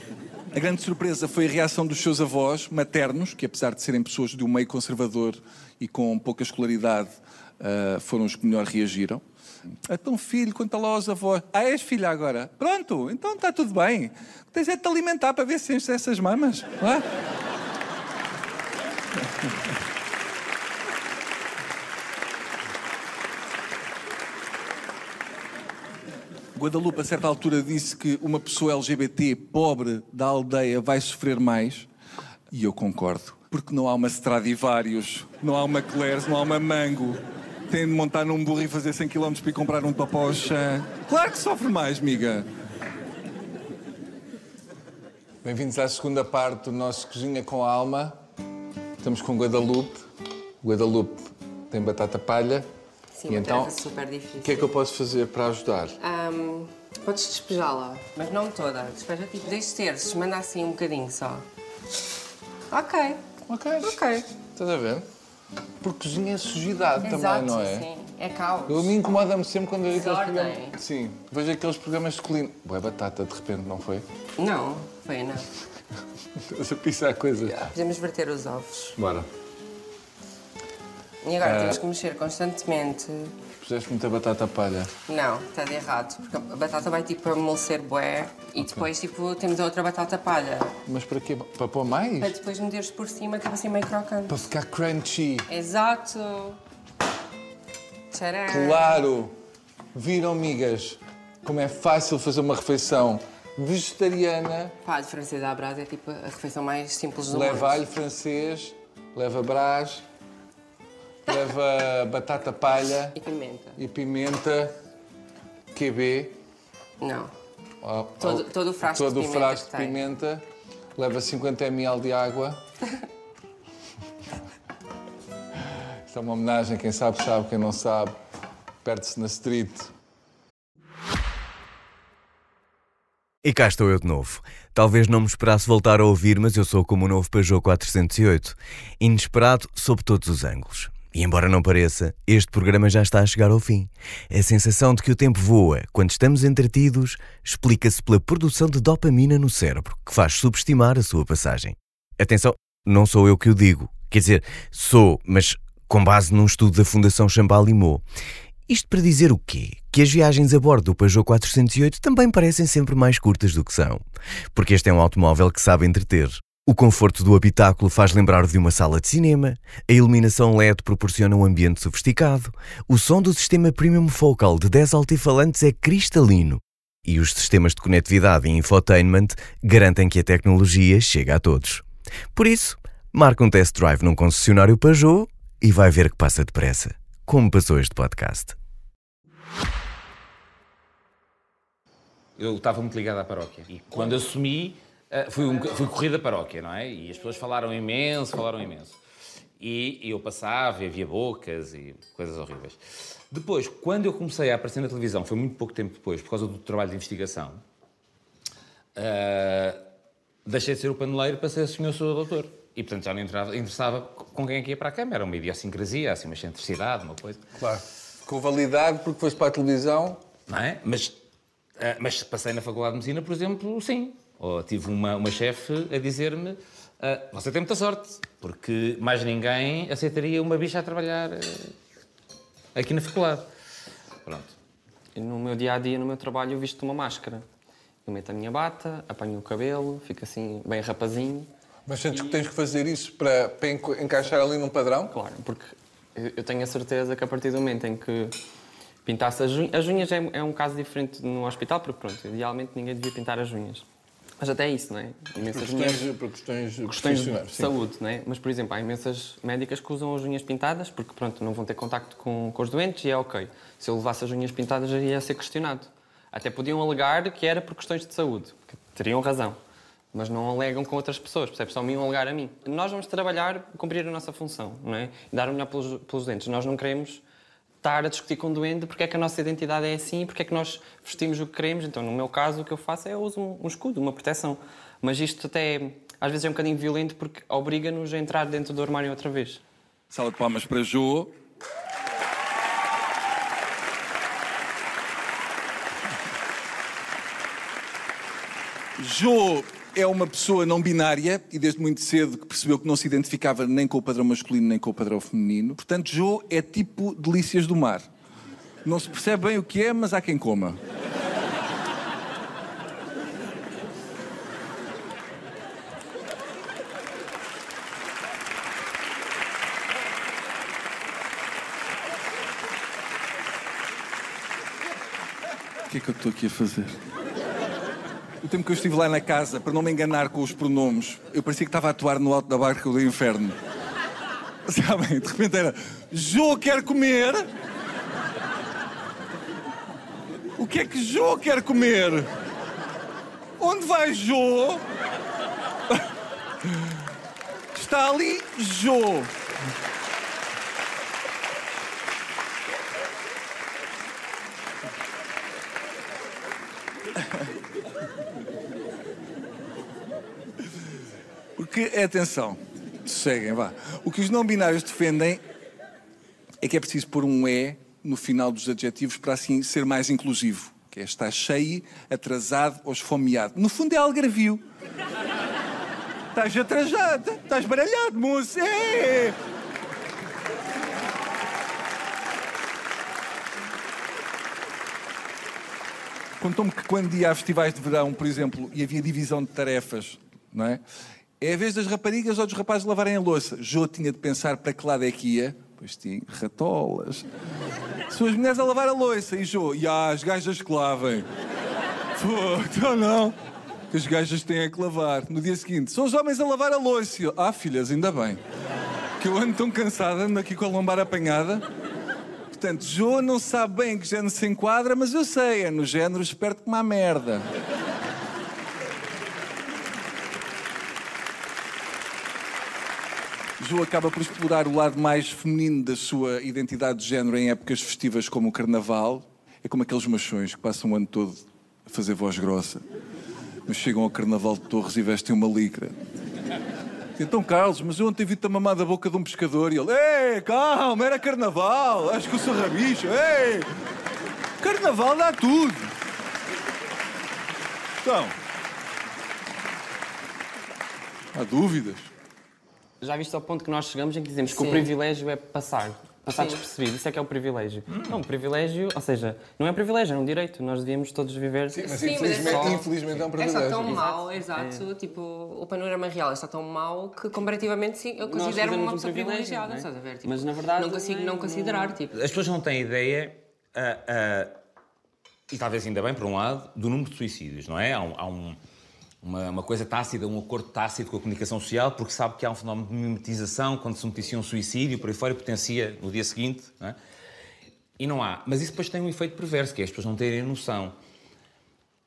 A grande surpresa foi a reação dos seus avós maternos, que apesar de serem pessoas de um meio conservador e com pouca escolaridade, ah, foram os que melhor reagiram. Então, filho, conta lá aos avós. Ah, és filha agora? Pronto, então está tudo bem. Tens é de te alimentar para ver se enches essas mamas. É? Guadalupe, a certa altura, disse que uma pessoa LGBT pobre da aldeia vai sofrer mais. E eu concordo. Porque não há uma Stradivarius, não há uma Claire's, não há uma Mango. Tem de montar num burro e fazer 100 km para ir comprar um topó ao chão. Claro que sofre mais, miga. Bem-vindos à segunda parte do nosso Cozinha com a Alma. Estamos com Guadalupe. Guadalupe tem batata palha. Sim, e uma então, tarefa super difícil. o que é que eu posso fazer para ajudar? Ahm, podes despejá-la, mas não toda. Despeja tipo dois terços, manda assim um bocadinho só. Ok. Ok. Ok. Estás a ver? Porque cozinha é sujidade Exato, também, não é? sim. É caos. Eu me incomoda-me sempre quando vejo aqueles Desordem. programas. Sim, vejo aqueles programas de colina. Boa batata, de repente, não foi? Não, foi não. Estás a pisar coisas. Podemos verter os ovos. Bora. E agora Ah. temos que mexer constantemente. Puseste muita batata palha. Não, está de errado, porque a batata vai tipo amolecer bué e depois tipo temos a outra batata palha. Mas para quê? Para pôr mais? Para depois meteres por cima, tipo assim meio crocante. Para ficar crunchy. Exato. Tcharam. Claro! Viram, migas, como é fácil fazer uma refeição vegetariana. Pá, a diferença da brasa é tipo a refeição mais simples do Leva mundo. alho francês, leva brás, leva batata palha E pimenta. e pimenta, QB. Não. ó, Todo- todo o frasco de todo o pimenta frasco de tem. pimenta, leva 50 ml de água. Isto é uma homenagem, quem sabe sabe, quem não sabe, perde-se na street. E cá estou eu de novo. Talvez não me esperasse voltar a ouvir, mas eu sou como o novo Peugeot 408. Inesperado sob todos os ângulos. E embora não pareça, este programa já está a chegar ao fim. A sensação de que o tempo voa quando estamos entretidos explica-se pela produção de dopamina no cérebro, que faz subestimar a sua passagem. Atenção, não sou eu que o digo. Quer dizer, sou, mas com base num estudo da Fundação Champalimau. Isto para dizer o quê? Que as viagens a bordo do Peugeot 408 também parecem sempre mais curtas do que são. Porque este é um automóvel que sabe entreter. O conforto do habitáculo faz lembrar de uma sala de cinema, a iluminação LED proporciona um ambiente sofisticado, o som do sistema Premium Focal de 10 altifalantes é cristalino e os sistemas de conectividade e infotainment garantem que a tecnologia chega a todos. Por isso, marca um test drive num concessionário Peugeot e vai ver que passa depressa, como passou este podcast. Eu estava muito ligado à paróquia. E quando assumi, eh, fui, um, fui corrida paróquia, não é? E as pessoas falaram imenso, falaram imenso. E, e eu passava e havia bocas e coisas horríveis. Depois, quando eu comecei a aparecer na televisão, foi muito pouco tempo depois, por causa do trabalho de investigação, eh, deixei de ser o paneleiro para ser o senhor sou doutor. E, portanto, já não entrava- interessava com quem é que ia para a Câmara. Era uma idiosincrasia, assim, uma excentricidade, uma coisa. Claro. Com validade, porque foste para a televisão. não é? Mas, ah, mas passei na Faculdade de Medicina, por exemplo, sim. Ou tive uma, uma chefe a dizer-me: ah, Você tem muita sorte, porque mais ninguém aceitaria uma bicha a trabalhar ah, aqui na faculdade. Pronto. E no meu dia a dia, no meu trabalho, eu visto uma máscara. Eu meto a minha bata, apanho o cabelo, fico assim, bem rapazinho. Mas sentes que tens que fazer isso para, para encaixar ali num padrão? Claro, porque eu eu tenho a certeza que a partir do momento em que pintasse as unhas. As unhas é, é um caso diferente no hospital, porque pronto, idealmente ninguém devia pintar as unhas. Mas até isso, não é? Imensas mulheres. por questões, questões de sim. saúde, não é? Mas, por exemplo, há imensas médicas que usam as unhas pintadas porque, pronto, não vão ter contacto com, com os doentes e é ok. Se eu levasse as unhas pintadas, ia ser questionado. Até podiam alegar que era por questões de saúde, que teriam razão. Mas não alegam com outras pessoas, percebes? Só me iam alegar a mim. Nós vamos trabalhar, cumprir a nossa função, não é? Dar o melhor pelos, pelos dentes. Nós não queremos estar a discutir com o doente porque é que a nossa identidade é assim, porque é que nós vestimos o que queremos. Então, no meu caso, o que eu faço é eu uso um, um escudo, uma proteção. Mas isto até às vezes é um bocadinho violento porque obriga-nos a entrar dentro do armário outra vez. Sala de palmas para Jô. Jô é uma pessoa não binária e desde muito cedo que percebeu que não se identificava nem com o padrão masculino nem com o padrão feminino. Portanto, Jô é tipo delícias do mar. Não se percebe bem o que é, mas há quem coma. O que é que eu estou aqui a fazer? O tempo que eu estive lá na casa, para não me enganar com os pronomes, eu parecia que estava a atuar no alto da barca do inferno. Sabem? De repente era Jô quer comer. O que é que Jô quer comer? Onde vai Jô? Está ali Jô. Porque, atenção, seguem, vá. O que os não binários defendem é que é preciso pôr um E no final dos adjetivos para assim ser mais inclusivo. Que é estar cheio, atrasado ou esfomeado. No fundo é algarvio. Estás atrasado, estás baralhado, moço. É. Contou-me que quando ia a festivais de verão, por exemplo, e havia divisão de tarefas, não é? É a vez das raparigas ou dos rapazes lavarem a louça. Jô tinha de pensar para que lado é que ia. Pois tinha ratolas. São as mulheres a lavar a louça e Jô, e as gajas que lavem. Pô, então não. Que as gajas têm é que lavar. No dia seguinte, são os homens a lavar a louça. Eu, ah, filhas, ainda bem. Que eu ando tão cansada, ando aqui com a lombar apanhada. Portanto, Jô não sabe bem em que género se enquadra, mas eu sei, é no género esperto como a merda. Jô acaba por explorar o lado mais feminino da sua identidade de género em épocas festivas como o Carnaval. É como aqueles machões que passam o ano todo a fazer voz grossa, mas chegam ao Carnaval de Torres e vestem uma licra. Então, Carlos, mas eu ontem vi-te a mamar da boca de um pescador e ele, ei, calma, era Carnaval, acho que eu sou rabicho, ei, Carnaval dá tudo. Então, há dúvidas? Já viste ao ponto que nós chegamos em que dizemos que Sim. o privilégio é passar. Passar Sim. despercebido. Isso é que é o privilégio. Não, o privilégio, ou seja, não é privilégio, é um direito. Nós devíamos todos viver. Sim, mas infelizmente- só- infelizmente é um Está tão Exato. mau, exato, tipo, o panorama real está tão mau que comparativamente sim, eu vivemos uma um pessoa privilégio, privilegiada, não é? estás a ver? Tipo, Mas, na verdade, não consigo não é- não considerar, tipo. As pessoas não têm ideia, ah, ah, e talvez ainda bem, por um lado, do número de suicídios, não é? Há, um- há um- uma, uma coisa tácita, um acordo tácito com a comunicação social, porque sabe que há um fenómeno de mimetização quando se noticia um suicídio, por aí fora, e potencia no dia seguinte, não é? E não há. Mas isso depois tem um efeito perverso, que é as pessoas não terem noção.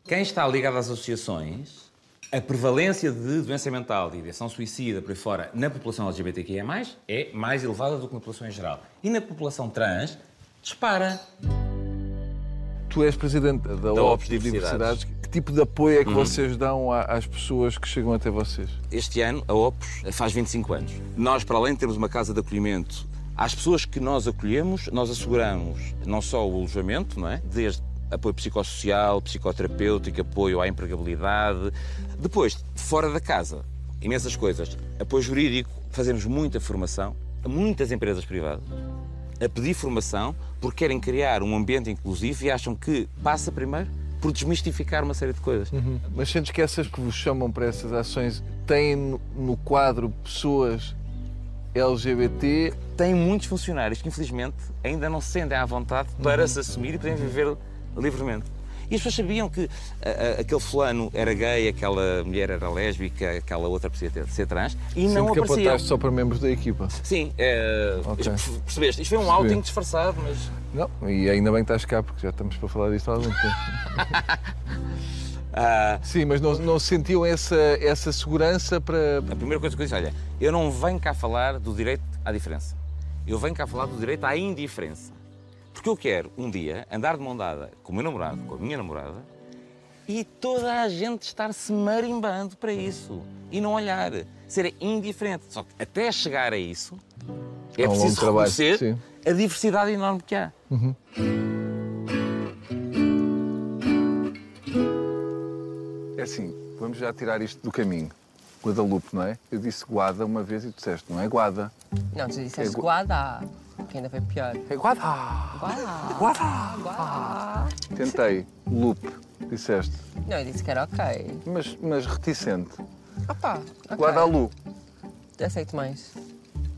Quem está ligado às associações, a prevalência de doença mental, de ideação suicida, por aí fora, na população LGBTQIA+, é mais elevada do que na população em geral. E na população trans, dispara. Tu és presidente da, Da OPS de Diversidades. Tipo de apoio é que vocês dão às pessoas que chegam até vocês? Este ano, a Opus faz 25 anos. Nós, para além de termos uma casa de acolhimento, às pessoas que nós acolhemos, nós asseguramos não só o alojamento, não é? Desde apoio psicossocial, psicoterapêutico, apoio à empregabilidade. Depois, fora da casa, imensas coisas. Apoio jurídico, fazemos muita formação a muitas empresas privadas a pedir formação porque querem criar um ambiente inclusivo e acham que passa primeiro por desmistificar uma série de coisas. Mas sentes que essas que vos chamam para essas ações têm no- quadro pessoas LGBT? Tem muitos funcionários que, infelizmente, ainda não se sentem à vontade para se assumir e poderem viver livremente. E as pessoas sabiam que ah, ah, aquele fulano era gay, aquela mulher era lésbica, aquela outra precisava ter- ser trans, e não Sempre que apontaste só para membros da equipa. Sim, é, Ok. isto- percebeste? Isto foi um Percebi. outing disfarçado, mas Não, e ainda bem que estás cá, porque já estamos para falar disto há algum tempo. ah, Sim, mas não, não sentiam essa, essa segurança para. A primeira coisa que eu disse, olha, eu não venho cá falar do direito à diferença. Eu venho cá falar do direito à indiferença. Porque eu quero, um dia, andar de mão dada com o meu namorado, com a minha namorada, e toda a gente estar-se marimbando para isso. E não olhar. Ser indiferente. Só que até chegar a isso, é É um preciso trabalho, reconhecer sim. a diversidade enorme que há. É assim, vamos já tirar isto do caminho. Guadalupe, não é? Eu disse Guada uma vez e tu disseste, não é Guada. Não, tu disseste É gu- guada. Que ainda foi pior. É guada. Guada. guá. Tentei. Loop. Disseste. Não, eu disse que era ok. Mas, mas reticente. Opa, ok. Guadalu. Aceito mais.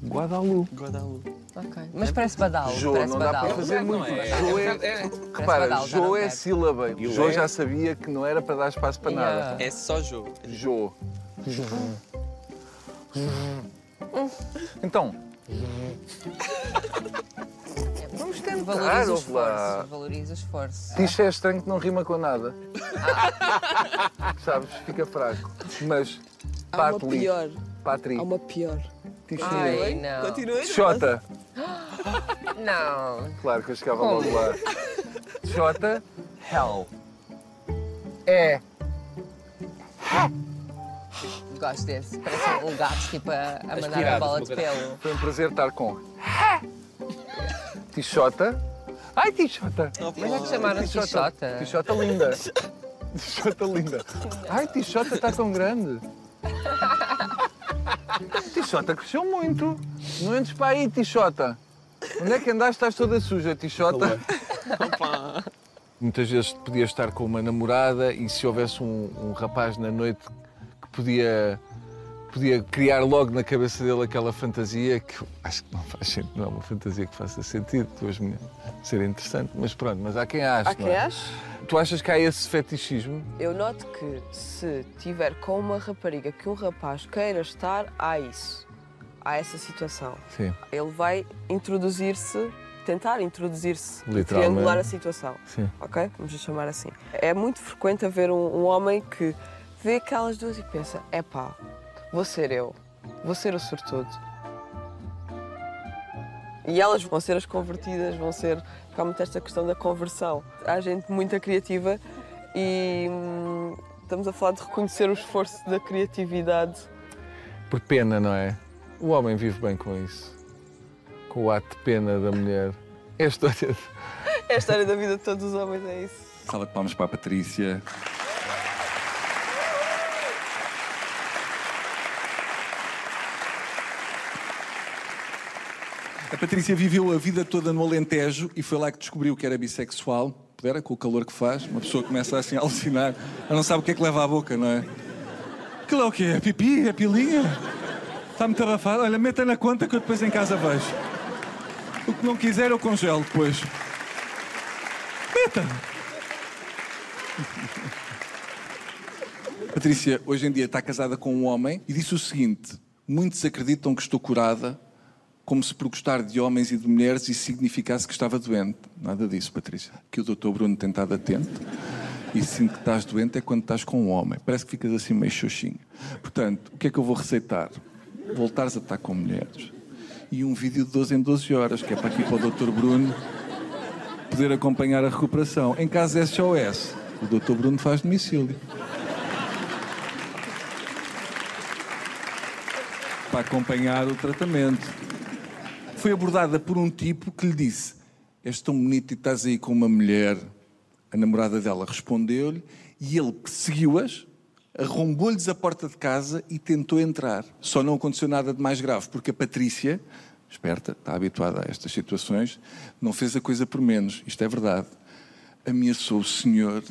Guadalu. Guadalupe. Ok. Mas parece badalo. Jo, parece não dá para fazer muito. é. Jo é. Repara, badalo, já Jo não é quero. sílaba. E o Jo é? já sabia que não era para dar espaço para nada. Yeah. É só jogo. Jo. Então, Vamos tentar, Valoriza o lá. esforço. Valoriza o esforço. Tixa é estranho que não rima com nada. Sabes? Fica fraco. Mas. Há uma Patli. pior. Patri. Há uma pior. Tixinha. Ai, não. Continua. Xota. Não. Claro que eu chegava logo lá. Xota. Hell. É. Gosto desse. Parece um gato tipo a, a mandar Aspirado, a bola de pelo. Foi um prazer estar com. Tixota. Ai, Tixota. Mas é que chamaram Tixota. Tixota linda. Tixota linda. Ai, Tixota está tão grande. Tixota cresceu muito. Não entres para aí, Tixota. Onde é que andaste? Estás toda suja, Tixota. Muitas vezes podia estar com uma namorada e se houvesse um, um rapaz na noite podia, podia criar logo na cabeça dele aquela fantasia que acho que não faz sentido, não é uma fantasia que faça sentido, duas mulheres, ser interessante, mas pronto, mas há quem ache. Há quem é? ache? Tu achas que há esse fetichismo? Eu noto que se tiver com uma rapariga que um rapaz queira estar, há isso. Há essa situação. Sim, Ele vai introduzir-se, tentar introduzir-se, triangular a situação. sim. Ok? Vamos chamar assim. É muito frequente haver um, um homem que vê aquelas duas e pensa: epá, vou ser eu, vou ser o sortudo. E elas vão ser as convertidas, vão ser. Porque há muito esta questão da conversão. Há gente muito criativa e hum, estamos a falar de reconhecer o esforço da criatividade. Por pena, não é? O homem vive bem com isso. Com o ato de pena da mulher. É a história. de- É a história da vida de todos os homens, é isso. Salva de palmas para a Patrícia. A Patrícia viveu a vida toda no Alentejo e foi lá que descobriu que era bissexual. Pudera, com o calor que faz, uma pessoa começa assim a alucinar. Ela não sabe o que é que leva à boca, não é? Aquilo é o quê? É pipi? É pilinha? Está muito abafado? Olha, meta na conta que eu depois em casa vejo. O que não quiser eu congelo depois. Meta! Patrícia, hoje em dia está casada com um homem e disse o seguinte: muitos acreditam que estou curada, como se por gostar de homens e de mulheres isso significasse que estava doente. Nada disso, Patrícia. Que o doutor Bruno tem estado atento e sinto que estás doente é quando estás com um homem. Parece que ficas assim meio xoxinho. Portanto, o que é que eu vou receitar? Voltares a estar com mulheres. E um vídeo de 12 em 12 horas, que é para aqui para o doutor Bruno poder acompanhar a recuperação. Em caso de SOS, o doutor Bruno faz domicílio. para acompanhar o tratamento. Foi abordada por um tipo que lhe disse: És tão bonito e estás aí com uma mulher. A namorada dela respondeu-lhe e ele perseguiu-as, arrombou-lhes a porta de casa e tentou entrar. Só não aconteceu nada de mais grave, porque a Patrícia, esperta, está habituada a estas situações, não fez a coisa por menos. Isto é verdade. Ameaçou o senhor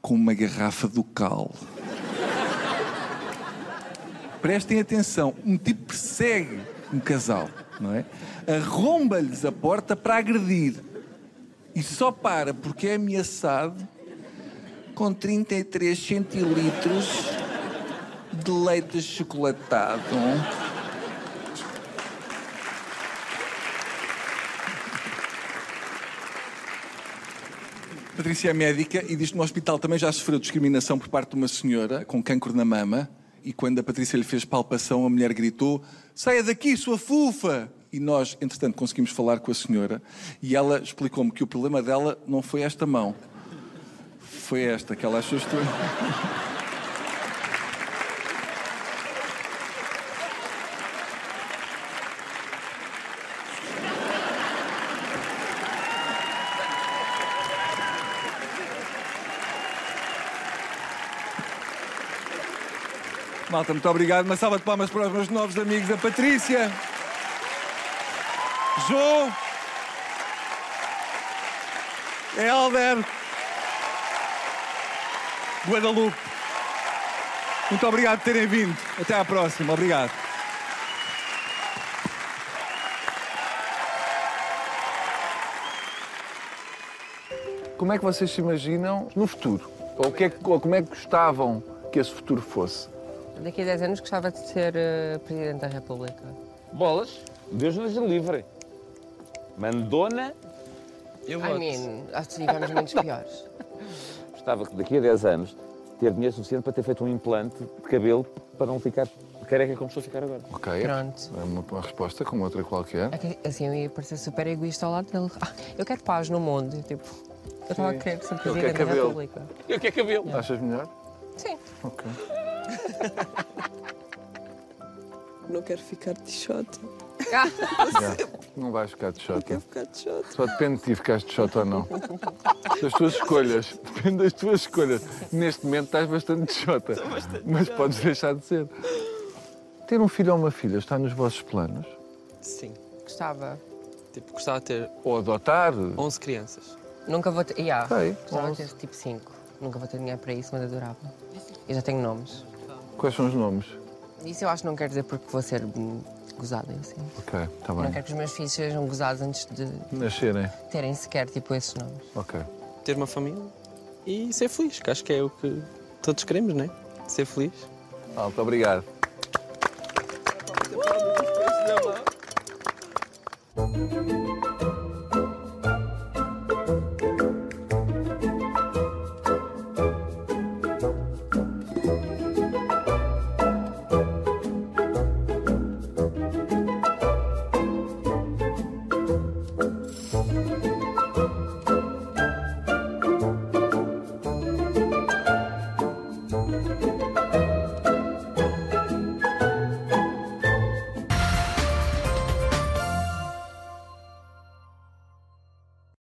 com uma garrafa do cal. Prestem atenção, um tipo persegue um casal, não é? Arromba-lhes a porta para agredir. E só para porque é ameaçado com 33 centilitros de leite chocolatado. Patrícia é médica e diz que no hospital também já sofreu discriminação por parte de uma senhora com cancro na mama. E quando a Patrícia lhe fez palpação, a mulher gritou: Saia daqui, sua fufa! E nós, entretanto, conseguimos falar com a senhora e ela explicou-me que o problema dela não foi esta mão, foi esta, que ela achou estranha. Malta, muito obrigado. Uma salva de palmas para os meus novos amigos, a Patrícia João, Helder, Guadalupe. Muito obrigado por terem vindo. Até à próxima. Obrigado. Como é que vocês se imaginam no futuro? Ou, que é que- ou como é que gostavam que esse futuro fosse? Daqui a 10 anos gostava de ser eh, Presidente da República. Bolas, Deus nos livre. Mandona, Eu I mean, acho que tivemos muitos piores. gostava que daqui a 10 anos ter dinheiro suficiente para ter feito um implante de cabelo para não ficar careca como estou a ficar agora. Ok. Pronto. É uma, uma resposta como outra qualquer. É assim, eu ia parecer super egoísta ao lado dele. Ah, eu quero paz no mundo. Eu, Tipo, eu estava a querer ser Presidente da cabelo. República. Eu quero cabelo. Achas melhor? Sim. Ok. Não quero ficar de shot. Não vais ficar de shot. Quero ficar de shot. Só depende de ti ficares de shot ou não. Das tuas escolhas. Depende das tuas escolhas. Neste momento estás bastante de shota. Mas podes deixar de ser. Ter um filho ou uma filha está nos vossos planos? Sim. Gostava. Tipo, gostava de ter Ou adotar? 11 crianças. Nunca vou ter. Yeah, Ok, gostava de onze. ter tipo 5. Nunca vou ter dinheiro para isso, mas adorava. Eu já tenho nomes. Quais são os nomes? Isso eu acho que não quero dizer porque vou ser hum, gozada, assim. Ok, está Não bem. quero que os meus filhos sejam gozados antes de Nascerem. terem sequer tipo esses nomes. Ok. Ter uma família e ser feliz, que acho que é o que todos queremos, não é? Ser feliz. Alto, obrigado. Uh!